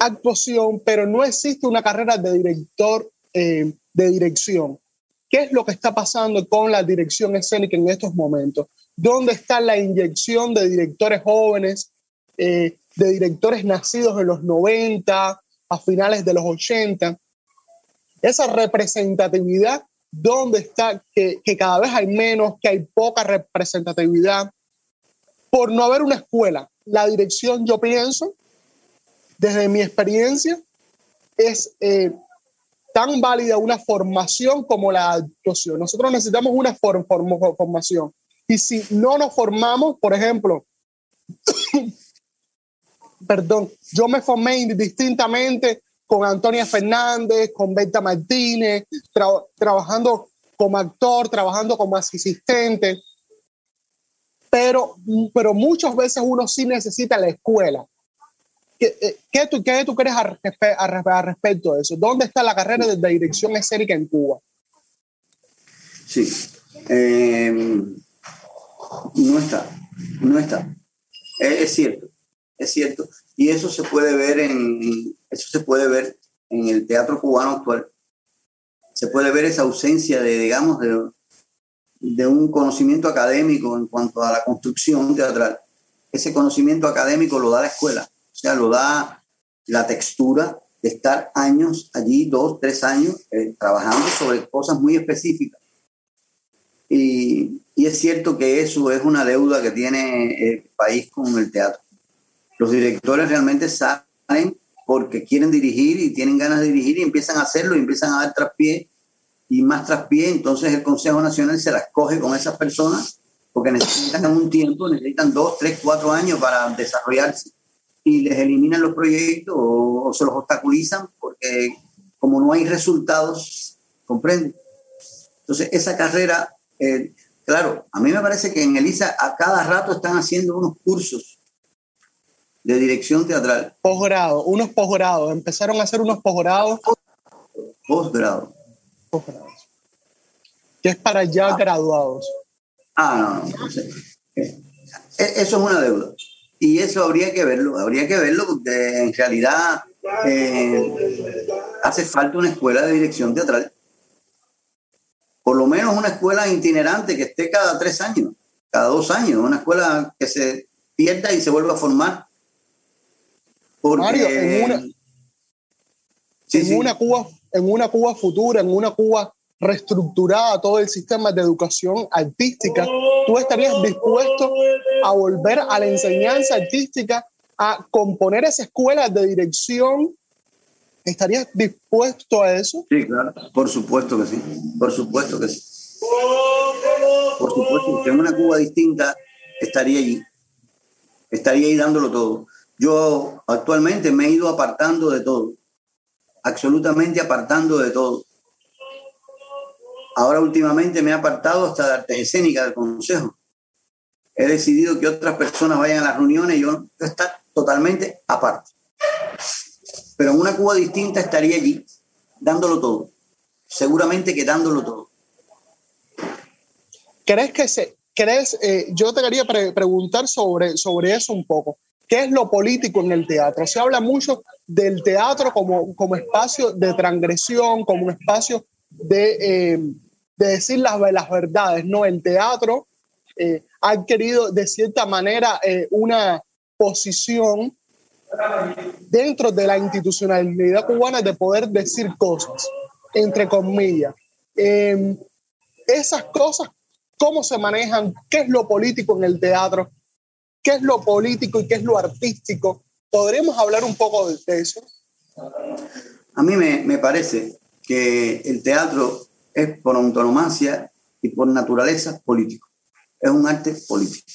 actuación, pero no existe una carrera de director eh, de dirección. ¿Qué es lo que está pasando con la dirección escénica en estos momentos? ¿Dónde está la inyección de directores jóvenes, eh, de directores nacidos en los 90, a finales de los 80? Esa representatividad, ¿dónde está? Que, que cada vez hay menos, que hay poca representatividad, por no haber una escuela. La dirección, yo pienso, desde mi experiencia, es eh, tan válida una formación como la actuación. Nosotros necesitamos una formación. Y si no nos formamos, por ejemplo, perdón, yo me formé indistintamente con Antonia Fernández, con Berta Martínez, trabajando como actor, trabajando como asistente, pero, pero muchas veces uno sí necesita la escuela. Eh, ¿Qué, tú, qué tú crees al, respecto de eso? ¿Dónde está la carrera de dirección escénica en Cuba? Sí. Eh, no está. No está. Es, cierto. Es cierto. Y eso se puede ver en eso se puede ver en el teatro cubano actual. Se puede ver esa ausencia de, digamos, de, de un conocimiento académico en cuanto a la construcción teatral. Ese conocimiento académico lo da la escuela sea, lo da la textura de estar años allí, dos, tres años, eh, trabajando sobre cosas muy específicas. Y, y es cierto que eso es una deuda que tiene el país con el teatro. Los directores realmente salen porque quieren dirigir y tienen ganas de dirigir y empiezan a hacerlo y empiezan a dar traspié y más traspié. Entonces el Consejo Nacional se las coge con esas personas porque necesitan un tiempo, necesitan dos, tres, cuatro años para desarrollarse y les eliminan los proyectos o, se los obstaculizan porque como no hay resultados, comprende. Entonces esa carrera, eh, claro, a mí me parece que en Elisa a cada rato están haciendo unos cursos de dirección teatral. Posgrado, unos posgrados, empezaron a hacer unos posgrados. Posgrado. Posgrados. Que es para ya graduados. Ah, no, no. Eh, eso es una deuda. Y eso habría que verlo, habría que verlo porque en realidad eh, hace falta una escuela de dirección teatral. Por lo menos una escuela itinerante que esté cada tres años, cada dos años, una escuela que se pierda y se vuelva a formar. Mario, en una, en, Una Cuba, en una Cuba futura, en una Cuba reestructurada todo el sistema de educación artística, tú estarías dispuesto a volver a la enseñanza artística, a componer esa escuela de dirección. ¿Estarías dispuesto a eso? Sí, claro, por supuesto que sí, por supuesto que sí. Por supuesto que en una Cuba distinta estaría allí, estaría ahí dándolo todo. Yo actualmente me he ido apartando de todo, absolutamente apartando de todo Ahora últimamente me he apartado hasta de artes escénicas del consejo. He decidido que otras personas vayan a las reuniones y yo estar totalmente aparte. Pero en una Cuba distinta estaría allí, dándolo todo. Seguramente que dándolo todo. ¿Crees que se, crees, eh, yo te quería preguntar sobre, sobre eso un poco. ¿Qué es lo político en el teatro? Se habla mucho del teatro como, como espacio de transgresión, como un espacio de, eh, de decir las, las verdades, ¿no? El teatro eh, ha querido, de cierta manera, eh, una posición dentro de la institucionalidad cubana de poder decir cosas, entre comillas. Em, esas cosas, ¿cómo se manejan? ¿Qué es lo político en el teatro? ¿Qué es lo político y qué es lo artístico? ¿Podríamos hablar un poco de eso? A mí me, me parece que el teatro es por autonomía y por naturaleza político. Es un arte político.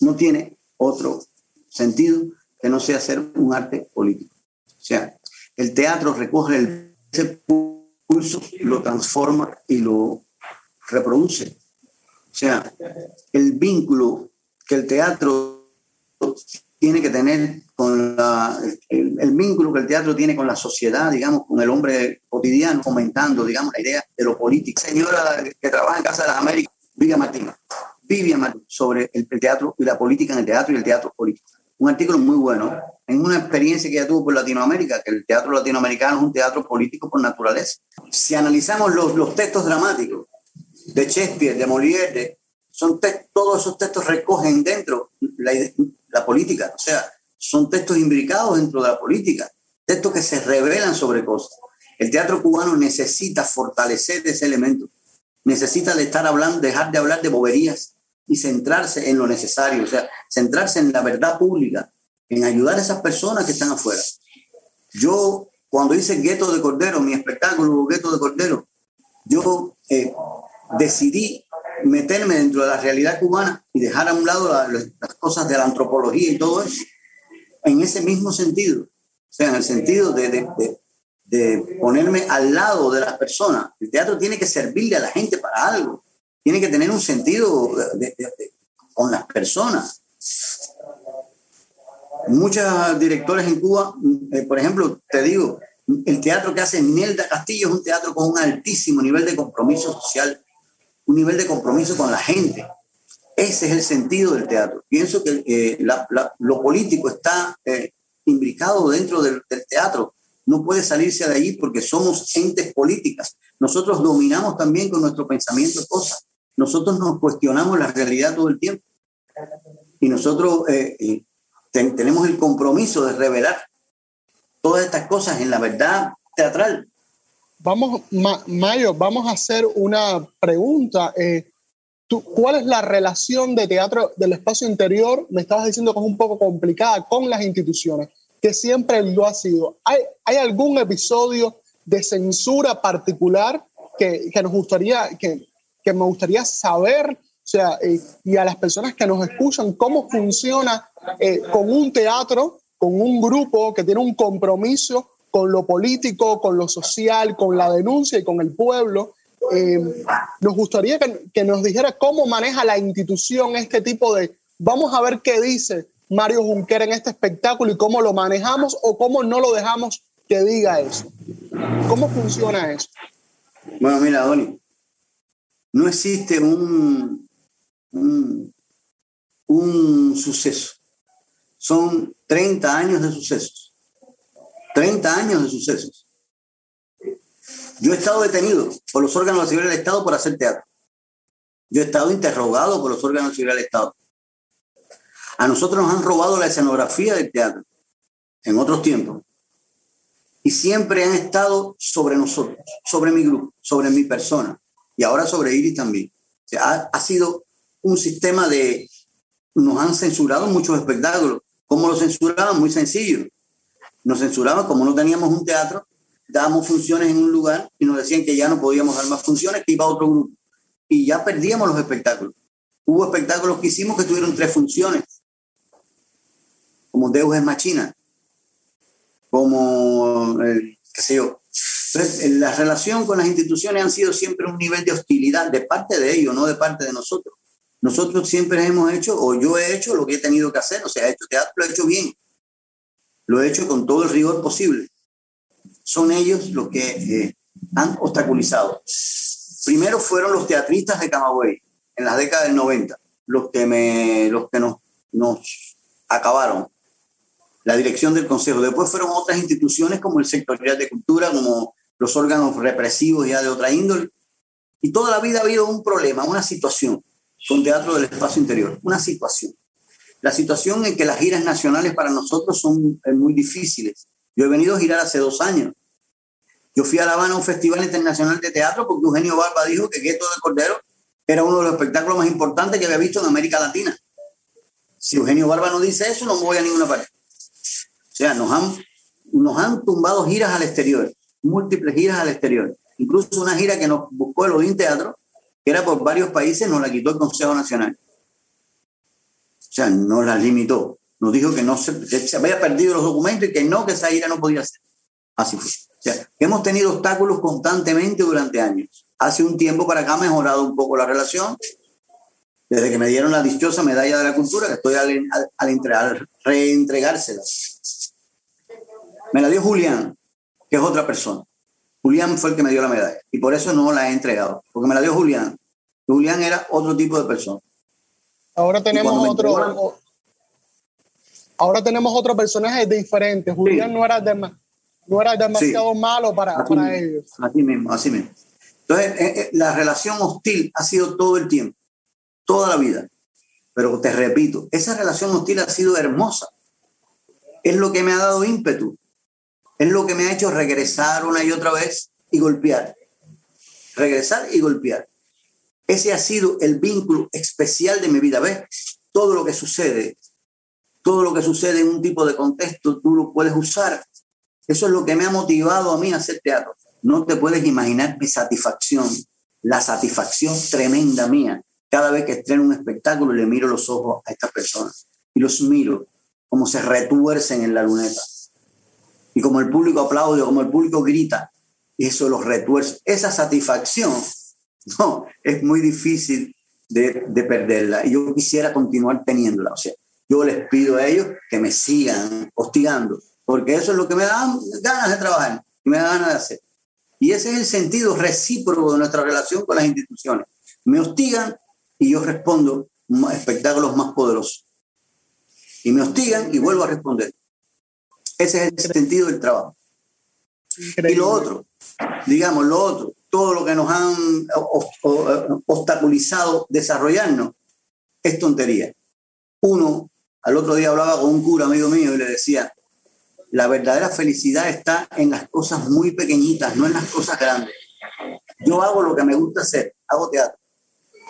No tiene otro sentido que no sea ser un arte político. O sea, el teatro recoge el, pulso, lo transforma y lo reproduce. O sea, el vínculo que el teatro tiene que tener con la, el, vínculo que el teatro tiene con la sociedad, digamos, con el hombre cotidiano, comentando, digamos, la idea de lo político. Señora que trabaja en Casa de las Américas, Vivian Martín, Vivian sobre el, teatro y la política en el teatro y el teatro político. Un artículo muy bueno, en una experiencia que ella tuvo por Latinoamérica, que el teatro latinoamericano es un teatro político por naturaleza. Si analizamos los, los textos dramáticos de Shakespeare, de Molière, son todos esos textos recogen dentro la, la política, o sea, son textos imbricados dentro de la política, textos que se revelan sobre cosas. El teatro cubano necesita fortalecer ese elemento, necesita de estar hablando, dejar de hablar de boberías y centrarse en lo necesario, o sea, centrarse en la verdad pública, en ayudar a esas personas que están afuera. Yo, cuando hice Gueto de Cordero, mi espectáculo Gueto de Cordero, yo eh, decidí meterme dentro de la realidad cubana y dejar a un lado las cosas de la antropología y todo eso, en ese mismo sentido, o sea, en el sentido de, de, ponerme al lado de las personas. El teatro tiene que servirle a la gente para algo, tiene que tener un sentido con las personas. Muchos directores en Cuba, eh, por ejemplo, te digo, el teatro que hace Nelda Castillo es un teatro con un altísimo nivel de compromiso social un nivel de compromiso con la gente. Ese es el sentido del teatro. Pienso que eh, lo político está eh, imbricado dentro del, teatro. No puede salirse de ahí porque somos entes políticas. Nosotros dominamos también con nuestro pensamiento cosas. Nosotros nos cuestionamos la realidad todo el tiempo. Y nosotros eh, tenemos el compromiso de revelar todas estas cosas en la verdad teatral. Vamos, Mayo, vamos a hacer una pregunta. Eh, ¿cuál es la relación de teatro del espacio interior? Me estabas diciendo que es un poco complicada con las instituciones, que siempre lo ha sido. ¿Hay, hay algún episodio de censura particular que, que nos gustaría, que, que, me gustaría saber? O sea, eh, y a las personas que nos escuchan, ¿cómo funciona eh, con un teatro, con un grupo que tiene un compromiso con lo político, con lo social, con la denuncia y con el pueblo? Eh, nos gustaría que, nos dijera cómo maneja la institución este tipo de, vamos a ver qué dice Mario Junquera en este espectáculo y cómo lo manejamos o cómo no lo dejamos que diga eso. ¿Cómo funciona eso? Bueno, mira, Doni, no existe un, un suceso. Son 30 años de sucesos. 30 años de sucesos. Yo he estado detenido por los órganos de del Estado por hacer teatro. Yo he estado interrogado por los órganos de del Estado. A nosotros nos han robado la escenografía del teatro en otros tiempos. Y siempre han estado sobre nosotros, sobre mi grupo, sobre mi persona. Y ahora sobre Iris también. ha, ha sido un sistema de... Nos han censurado muchos espectáculos. ¿Cómo lo censuraban? Muy sencillo. Nos censuraban como no teníamos un teatro, dábamos funciones en un lugar y nos decían que ya no podíamos dar más funciones, que iba a otro grupo. Y ya perdíamos los espectáculos. Hubo espectáculos que hicimos que tuvieron tres funciones, como Deus es Machina, como, eh, qué sé yo. Entonces, la relación con las instituciones han sido siempre un nivel de hostilidad de parte de ellos, no de parte de nosotros. Nosotros siempre hemos hecho, o yo he hecho lo que he tenido que hacer, o sea, he hecho teatro, lo he hecho bien, lo he hecho con todo el rigor posible son ellos los que eh, han obstaculizado. Primero fueron los teatristas de Camagüey en las décadas del 90, los que, me, los que nos, nos acabaron. La dirección del Consejo. Después fueron otras instituciones como el Sectorial de Cultura, como los órganos represivos ya de otra índole. Y toda la vida ha habido un problema, una situación con Teatro del Espacio Interior, una situación. La situación en que las giras nacionales para nosotros son eh, muy difíciles yo he venido a girar hace dos años. Yo fui a La Habana a un festival internacional de teatro porque Eugenio Barba dijo que Gueto de Cordero era uno de los espectáculos más importantes que había visto en América Latina. Si Eugenio Barba no dice eso, no me voy a ninguna parte. O sea, nos han, nos han tumbado giras al exterior, múltiples giras al exterior. Incluso una gira que nos buscó el Odín Teatro, que era por varios países, nos la quitó el Consejo Nacional. O sea, nos la limitó nos dijo que no se, se había perdido los documentos y que no, que esa ira no podía ser. Así fue. O sea, hemos tenido obstáculos constantemente durante años. Hace un tiempo para acá ha mejorado un poco la relación. Desde que me dieron la dichosa medalla de la cultura, que estoy al, al, reentregársela. Me la dio Julián, que es otra persona. Julián fue el que me dio la medalla y por eso no la he entregado, porque me la dio Julián. Julián era otro tipo de persona. Ahora tenemos otro, ahora tenemos otro personaje diferente. Julián no, era no era demasiado malo para, para ellos. Así mismo, así mismo. Entonces, eh, eh, la relación hostil ha sido todo el tiempo, toda la vida. Pero te repito, esa relación hostil ha sido hermosa. Es lo que me ha dado ímpetu. Es lo que me ha hecho regresar una y otra vez y golpear. Regresar y golpear. Ese ha sido el vínculo especial de mi vida. ¿Ves? Todo lo que sucede todo lo que sucede en un tipo de contexto tú lo puedes usar. Eso es lo que me ha motivado a mí a hacer teatro. No te puedes imaginar mi satisfacción, la satisfacción tremenda mía. Cada vez que estreno un espectáculo le miro los ojos a estas personas y los miro como se retuercen en la luneta. Y como el público aplaude, como el público grita, y eso los retuerce. Esa satisfacción, no, es muy difícil de, de perderla. Y yo quisiera continuar teniéndola. O sea, yo les pido a ellos que me sigan hostigando, porque eso es lo que me da ganas de trabajar y me da ganas de hacer. Y ese es el sentido recíproco de nuestra relación con las instituciones. Me hostigan y yo respondo espectáculos más poderosos. Y me hostigan y vuelvo a responder. Ese es el sentido del trabajo. Y lo otro, digamos, lo otro, todo lo que nos han obstaculizado desarrollarnos es tontería. Uno al otro día hablaba con un cura amigo mío y le decía, la verdadera felicidad está en las cosas muy pequeñitas, no en las cosas grandes. Yo hago lo que me gusta hacer, hago teatro.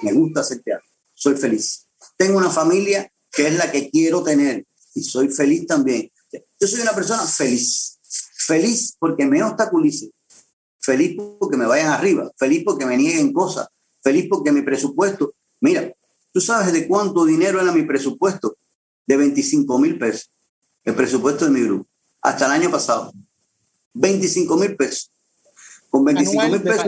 me gusta hacer teatro, soy feliz. Tengo una familia que es la que quiero tener y soy feliz también. Yo soy una persona feliz, feliz porque me obstaculice, feliz porque me vayan arriba, feliz porque me nieguen cosas, feliz porque mi presupuesto, mira, tú sabes de cuánto dinero era mi presupuesto, de 25 mil pesos, el presupuesto de mi grupo, hasta el año pasado, 25 mil pesos. Con 25 mil pesos...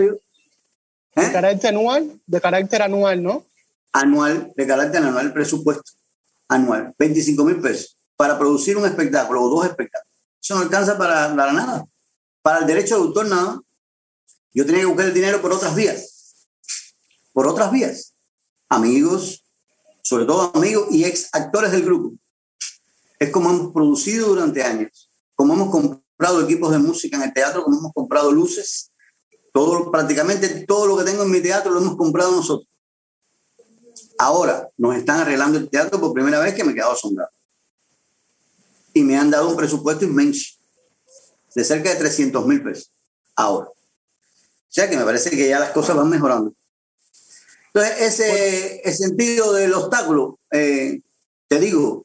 ¿De carácter anual? De carácter anual, ¿no? Anual, de carácter anual, presupuesto anual, 25 mil pesos, para producir un espectáculo o dos espectáculos. Eso no alcanza para, para nada. Para el derecho de autor, nada. Yo tenía que buscar el dinero por otras vías. Por otras vías. Amigos, sobre todo amigos y ex actores del grupo. Es como hemos producido durante años, como hemos comprado equipos de música en el teatro, como hemos comprado luces. Todo, prácticamente todo lo que tengo en mi teatro lo hemos comprado nosotros. Ahora nos están arreglando el teatro por primera vez que me he quedado asombrado. Y me han dado un presupuesto inmenso de cerca de 300 mil pesos. Ahora. O sea que me parece que ya las cosas van mejorando. Entonces, ese, sentido del obstáculo, eh, te digo,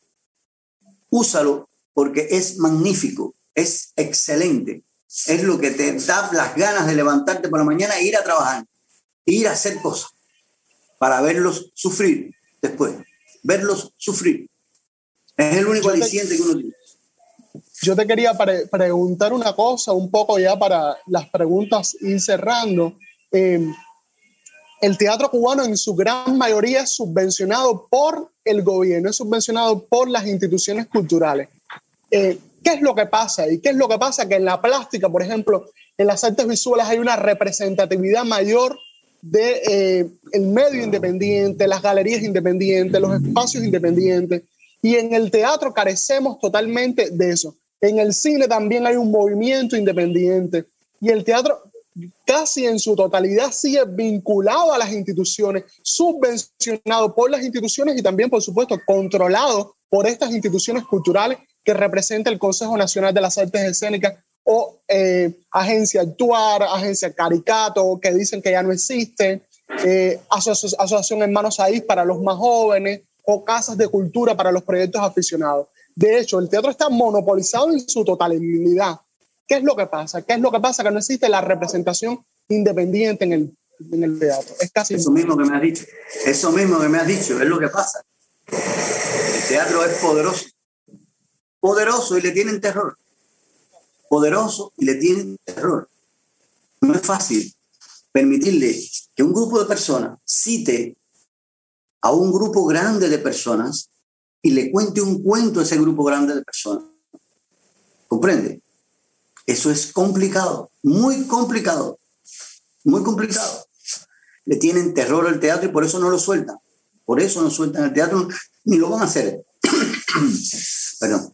úsalo porque es magnífico, es excelente. Es lo que te da las ganas de levantarte por la mañana e ir a trabajar, ir a hacer cosas para verlos sufrir después. Verlos sufrir. Es el único aliciente que uno tiene. Yo te quería preguntar una cosa, un poco ya para las preguntas ir cerrando. Em, el teatro cubano en su gran mayoría es subvencionado por el gobierno, es subvencionado por las instituciones culturales. Eh, ¿Qué es lo que pasa? ¿Y qué es lo que pasa? Que en la plástica, por ejemplo, en las artes visuales hay una representatividad mayor de eh, el medio independiente, las galerías independientes, los espacios independientes. Y en el teatro carecemos totalmente de eso. En el cine también hay un movimiento independiente y el teatro casi en su totalidad sigue vinculado a las instituciones, subvencionado por las instituciones y también, por supuesto, controlado por estas instituciones culturales que representa el Consejo Nacional de las Artes Escénicas o eh, Agencia Actuar, Agencia Caricato, que dicen que ya no existe, eh, Asociación Hermanos Ahí para los más jóvenes o Casas de Cultura para los proyectos aficionados. De hecho, el teatro está monopolizado en su totalidad. ¿Qué es lo que pasa? ¿Qué es lo que pasa? Que no existe la representación independiente en el, en el teatro. Es casi Eso mismo que me has dicho. Eso mismo que me has dicho, es lo que pasa. El teatro es poderoso. Poderoso y le tienen terror. Poderoso y le tienen terror. No es fácil permitirle que un grupo de personas cite a un grupo grande de personas y le cuente un cuento a ese grupo grande de personas. ¿Comprende? Eso es complicado, muy complicado, muy complicado. Le tienen terror al teatro y por eso no lo sueltan. Por eso no sueltan el teatro ni lo van a hacer. Perdón.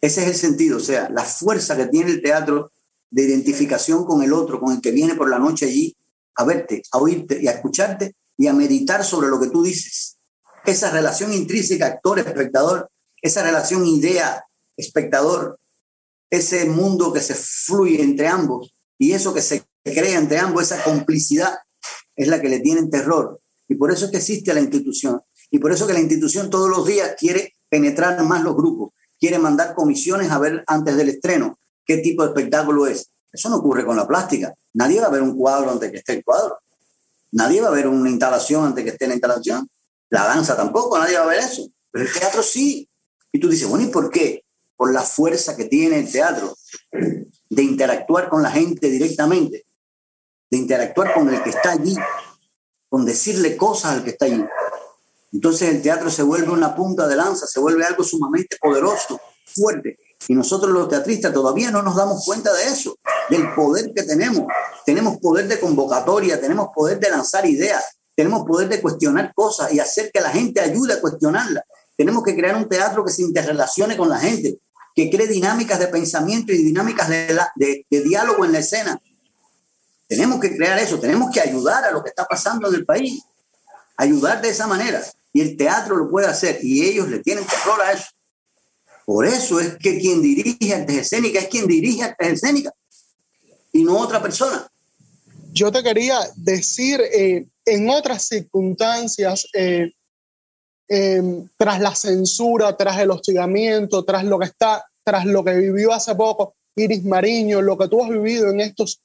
Ese es el sentido, o sea, la fuerza que tiene el teatro de identificación con el otro, con el que viene por la noche allí a verte, a oírte y a escucharte y a meditar sobre lo que tú dices esa relación intrínseca actor-espectador, esa relación idea-espectador, ese mundo que se fluye entre ambos y eso que se crea entre ambos, esa complicidad, es la que le tienen terror. Y por eso es que existe la institución. Y por eso que la institución todos los días quiere penetrar más los grupos, quiere mandar comisiones a ver antes del estreno qué tipo de espectáculo es. Eso no ocurre con la plástica. Nadie va a ver un cuadro antes que esté el cuadro. Nadie va a ver una instalación antes que esté la instalación. La danza tampoco, nadie va a ver eso. Pero el teatro sí. Y tú dices, bueno, ¿y por qué? Por la fuerza que tiene el teatro de interactuar con la gente directamente, de interactuar con el que está allí, con decirle cosas al que está allí. Entonces el teatro se vuelve una punta de lanza, se vuelve algo sumamente poderoso, fuerte. Y nosotros los teatristas todavía no nos damos cuenta de eso, del poder que tenemos. Tenemos poder de convocatoria, tenemos poder de lanzar ideas, tenemos poder de cuestionar cosas y hacer que la gente ayude a cuestionarlas. Tenemos que crear un teatro que se interrelacione con la gente, que cree dinámicas de pensamiento y dinámicas de, de, diálogo en la escena. Tenemos que crear eso, tenemos que ayudar a lo que está pasando en el país, ayudar de esa manera. Y el teatro lo puede hacer y ellos le tienen terror a eso. Por eso es que quien dirige artes escénicas es quien dirige artes escénicas y no otra persona. Yo te quería decir, eh, en otras circunstancias, eh, em, tras la censura, tras el hostigamiento, tras lo que está, tras lo que vivió hace poco Iris Mariño, lo que tú has vivido en estos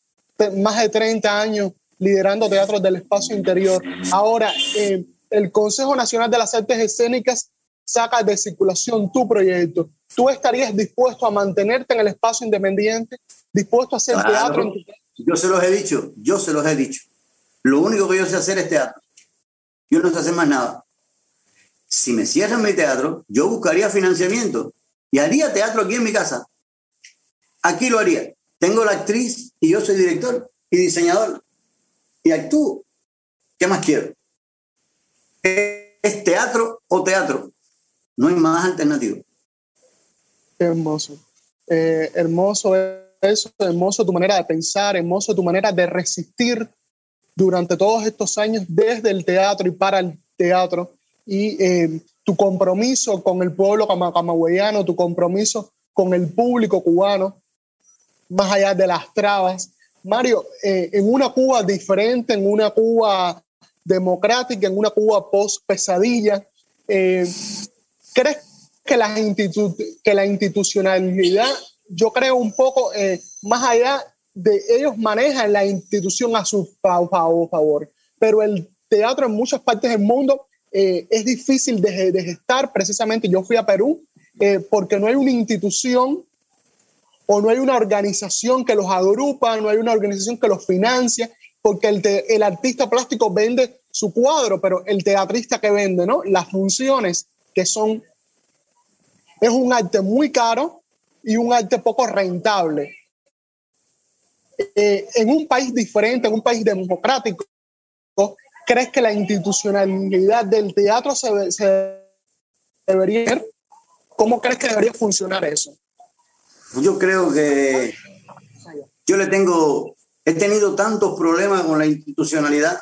más de 30 años liderando teatros del espacio interior. Ahora, eh, el Consejo Nacional de las Artes Escénicas saca de circulación tu proyecto. ¿Tú estarías dispuesto a mantenerte en el espacio independiente? ¿Dispuesto a hacer teatro? En Yo se los he dicho, yo se los he dicho. Lo único que yo sé hacer es teatro. Yo no sé hacer más nada. Si me cierran mi teatro, yo buscaría financiamiento y haría teatro aquí en mi casa. Aquí lo haría. Tengo la actriz y yo soy director y diseñador. Y actúo. ¿Qué más quiero? ¿Es teatro o teatro? No hay más alternativa. hermoso. Eh, hermoso eso, hermoso tu manera de pensar, hermoso tu manera de resistir durante todos estos años desde el teatro y para el teatro y eh, tu compromiso con el pueblo camagüeyano, tu compromiso con el público cubano, más allá de las trabas. Mario, eh, en una Cuba diferente, en una Cuba democrática, en una Cuba post-pesadilla, eh, ¿crees que la, que la institucionalidad, yo creo un poco más allá de ellos manejan la institución a su favor, pero el teatro en muchas partes del mundo eh, es difícil de, de, gestar. Precisamente yo fui a Perú eh, porque no hay una institución o no hay una organización que los agrupa, no hay una organización que los financia, porque el, el artista plástico vende su cuadro, pero el teatrista que vende, ¿no? Las funciones que son, es un arte muy caro y un arte poco rentable. Eh, en un país diferente, en un país democrático, ¿crees que la institucionalidad del teatro se, debería ¿Cómo crees que debería funcionar eso? Yo creo que yo le tengo, he tenido tantos problemas con la institucionalidad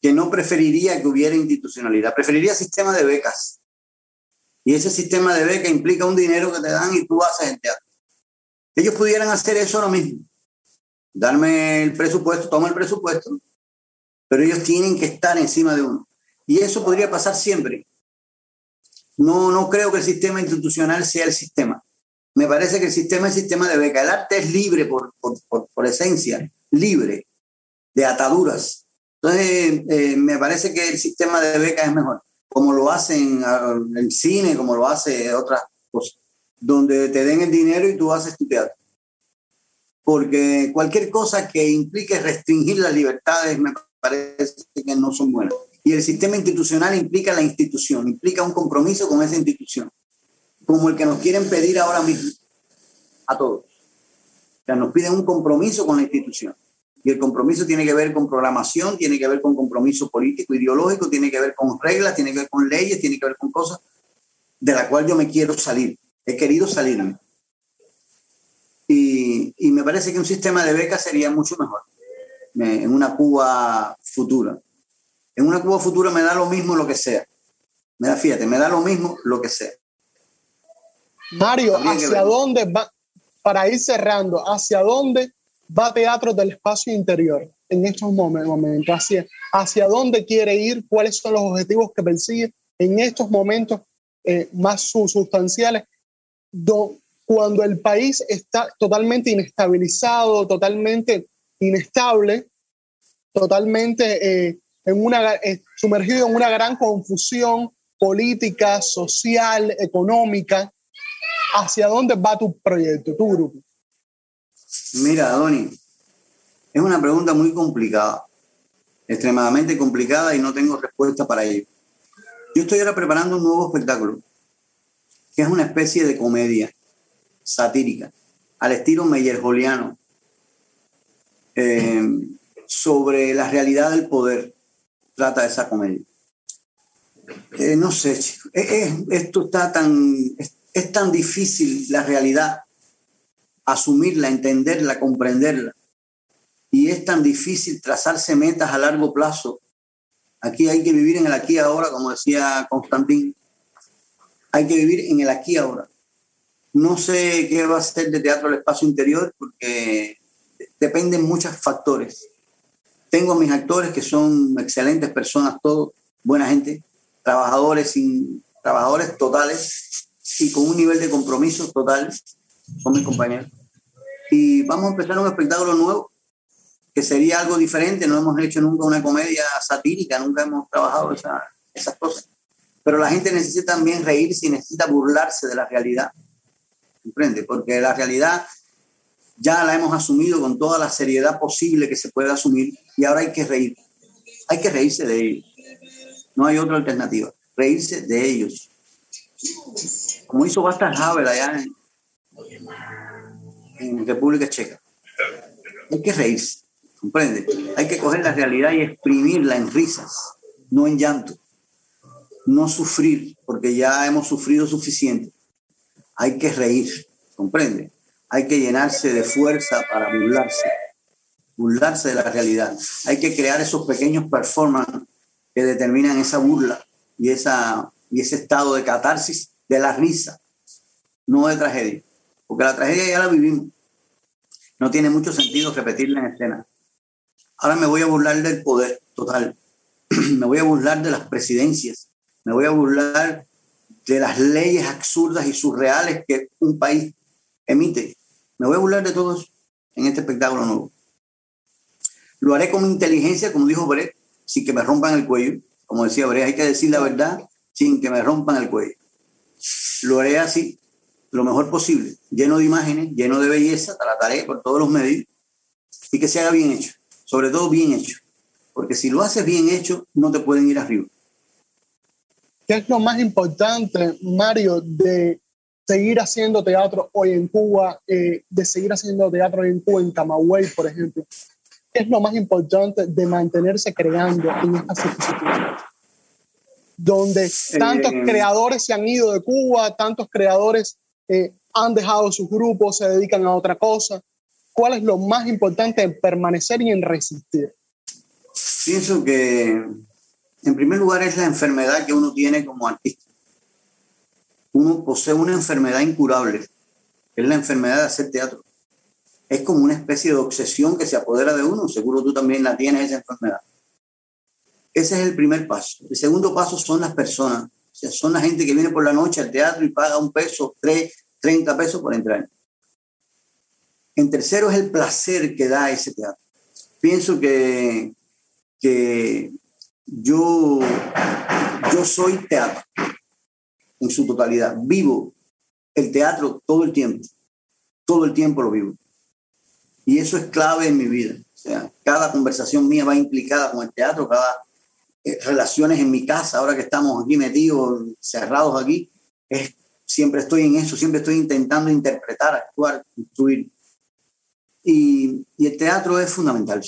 que no preferiría que hubiera institucionalidad, preferiría sistema de becas. Y ese sistema de beca implica un dinero que te dan y tú haces el teatro. Ellos pudieran hacer eso ahora mismo. Darme el presupuesto, toma el presupuesto, pero ellos tienen que estar encima de uno. Y eso podría pasar siempre. No, no creo que el sistema institucional sea el sistema. Me parece que el sistema es sistema de beca. El arte es libre por, por, por, esencia, libre de ataduras. Entonces, eh, me parece que el sistema de beca es mejor, como lo hacen el cine, como lo hace otras cosas donde te den el dinero y tú haces tu teatro. Porque cualquier cosa que implique restringir las libertades me parece que no son buenas. Y el sistema institucional implica la institución, implica un compromiso con esa institución, como el que nos quieren pedir ahora mismo a todos. O sea, nos piden un compromiso con la institución. Y el compromiso tiene que ver con programación, tiene que ver con compromiso político, ideológico, tiene que ver con reglas, tiene que ver con leyes, tiene que ver con cosas de la cual yo me quiero salir he querido salirme. Y, y, me parece que un sistema de becas sería mucho mejor en una Cuba futura. En una Cuba futura me da lo mismo lo que sea. Me da, fíjate, me da lo mismo lo que sea. Mario, ¿hacia dónde va, para ir cerrando, hacia dónde va Teatro del Espacio Interior en estos momentos? ¿Hacia, hacia dónde quiere ir? ¿Cuáles son los objetivos que persigue en estos momentos eh, más sustanciales cuando el país está totalmente inestabilizado, totalmente inestable, totalmente eh, en una, eh, sumergido en una gran confusión política, social, económica. ¿Hacia dónde va tu proyecto, tu grupo? Mira, Doni, es una pregunta muy complicada, extremadamente complicada y no tengo respuesta para ello. Yo estoy ahora preparando un nuevo espectáculo que es una especie de comedia satírica, al estilo Meyer-Joliano, eh, sobre la realidad del poder, trata esa comedia. Eh, no sé, esto está tan, tan difícil la realidad, asumirla, entenderla, comprenderla. Y es tan difícil trazarse metas a largo plazo. Aquí hay que vivir en el aquí y ahora, como decía Constantín hay que vivir en el aquí y ahora. No sé qué va a ser de teatro el espacio interior porque dependen muchos factores. Tengo a mis actores que son excelentes personas, todos, buena gente, trabajadores, sin, trabajadores totales y con un nivel de compromiso total, son mis compañeros. Y vamos a empezar un espectáculo nuevo, que sería algo diferente. No hemos hecho nunca una comedia satírica, nunca hemos trabajado esas cosas. Pero la gente necesita también reírse y necesita burlarse de la realidad. ¿Comprende? Porque la realidad ya la hemos asumido con toda la seriedad posible que se puede asumir y ahora hay que reír. Hay que reírse de ellos. No hay otra alternativa. Reírse de ellos. Como hizo Basta Havel allá en, en República Checa. Hay que reírse. ¿Comprende? Hay que coger la realidad y exprimirla en risas, no en llanto. No sufrir, porque ya hemos sufrido suficiente. Hay que reír, ¿comprende? Hay que llenarse de fuerza para burlarse, burlarse de la realidad. Hay que crear esos pequeños performances que determinan esa burla y, esa, y ese estado de catarsis de la risa, no de tragedia. Porque la tragedia ya la vivimos. No tiene mucho sentido repetirla en escena. Ahora me voy a burlar del poder total. me voy a burlar de las presidencias. Me voy a burlar de las leyes absurdas y surreales que un país emite. Me voy a burlar de todos en este espectáculo nuevo. Lo haré con inteligencia, como dijo Brett, sin que me rompan el cuello. Como decía Brett, hay que decir la verdad sin que me rompan el cuello. Lo haré así, lo mejor posible, lleno de imágenes, lleno de belleza, trataré por todos los medios y que se haga bien hecho, sobre todo bien hecho, porque si lo haces bien hecho, no te pueden ir arriba. ¿Qué es lo más importante, Mario, de seguir haciendo teatro hoy en Cuba, eh, de seguir haciendo teatro en Cuba, en Camagüey, por ejemplo? ¿Qué es lo más importante de mantenerse creando en estas circunstancias? Donde tantos eh, creadores se han ido de Cuba, tantos creadores eh, han dejado sus grupos, se dedican a otra cosa. ¿Cuál es lo más importante en permanecer y en resistir? Pienso que, en primer lugar, es la enfermedad que uno tiene como artista uno posee una enfermedad incurable, es la enfermedad de hacer teatro. Es como una especie de obsesión que se apodera de uno, seguro tú también la tienes esa enfermedad. Ese es el primer paso. El segundo paso son las personas, o sea, son la gente que viene por la noche al teatro y paga un peso, tres, treinta pesos por entrar. En tercero es el placer que da ese teatro. Pienso que, que yo, yo soy teatro en su totalidad. Vivo el teatro todo el tiempo. Todo el tiempo lo vivo. Y eso es clave en mi vida. O sea, cada conversación mía va implicada con el teatro, cada relaciones en mi casa, ahora que estamos aquí metidos, cerrados aquí, es, siempre estoy en eso, siempre estoy intentando interpretar, actuar, construir. Y, y el teatro es fundamental,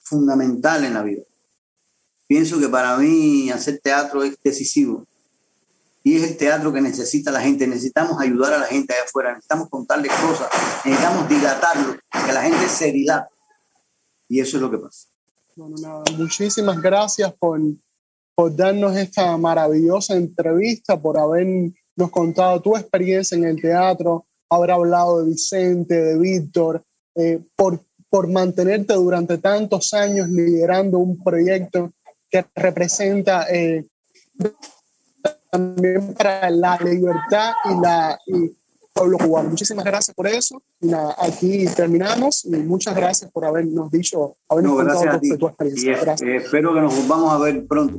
fundamental en la vida. Pienso que para mí hacer teatro es decisivo y es el teatro que necesita la gente. Necesitamos ayudar a la gente allá afuera, necesitamos contarles cosas, necesitamos dilatarlo, que la gente se dilate. Y eso es lo que pasa. Muchísimas gracias por, por darnos esta maravillosa entrevista, por habernos contado tu experiencia en el teatro, haber hablado de Vicente, de Víctor, eh, por, por mantenerte durante tantos años liderando un proyecto que representa eh, también para la libertad y la pueblo cubano. Muchísimas gracias por eso. Aquí terminamos y muchas gracias por habernos dicho, habernos contado tu experiencia. Eh, espero que nos volvamos a ver pronto.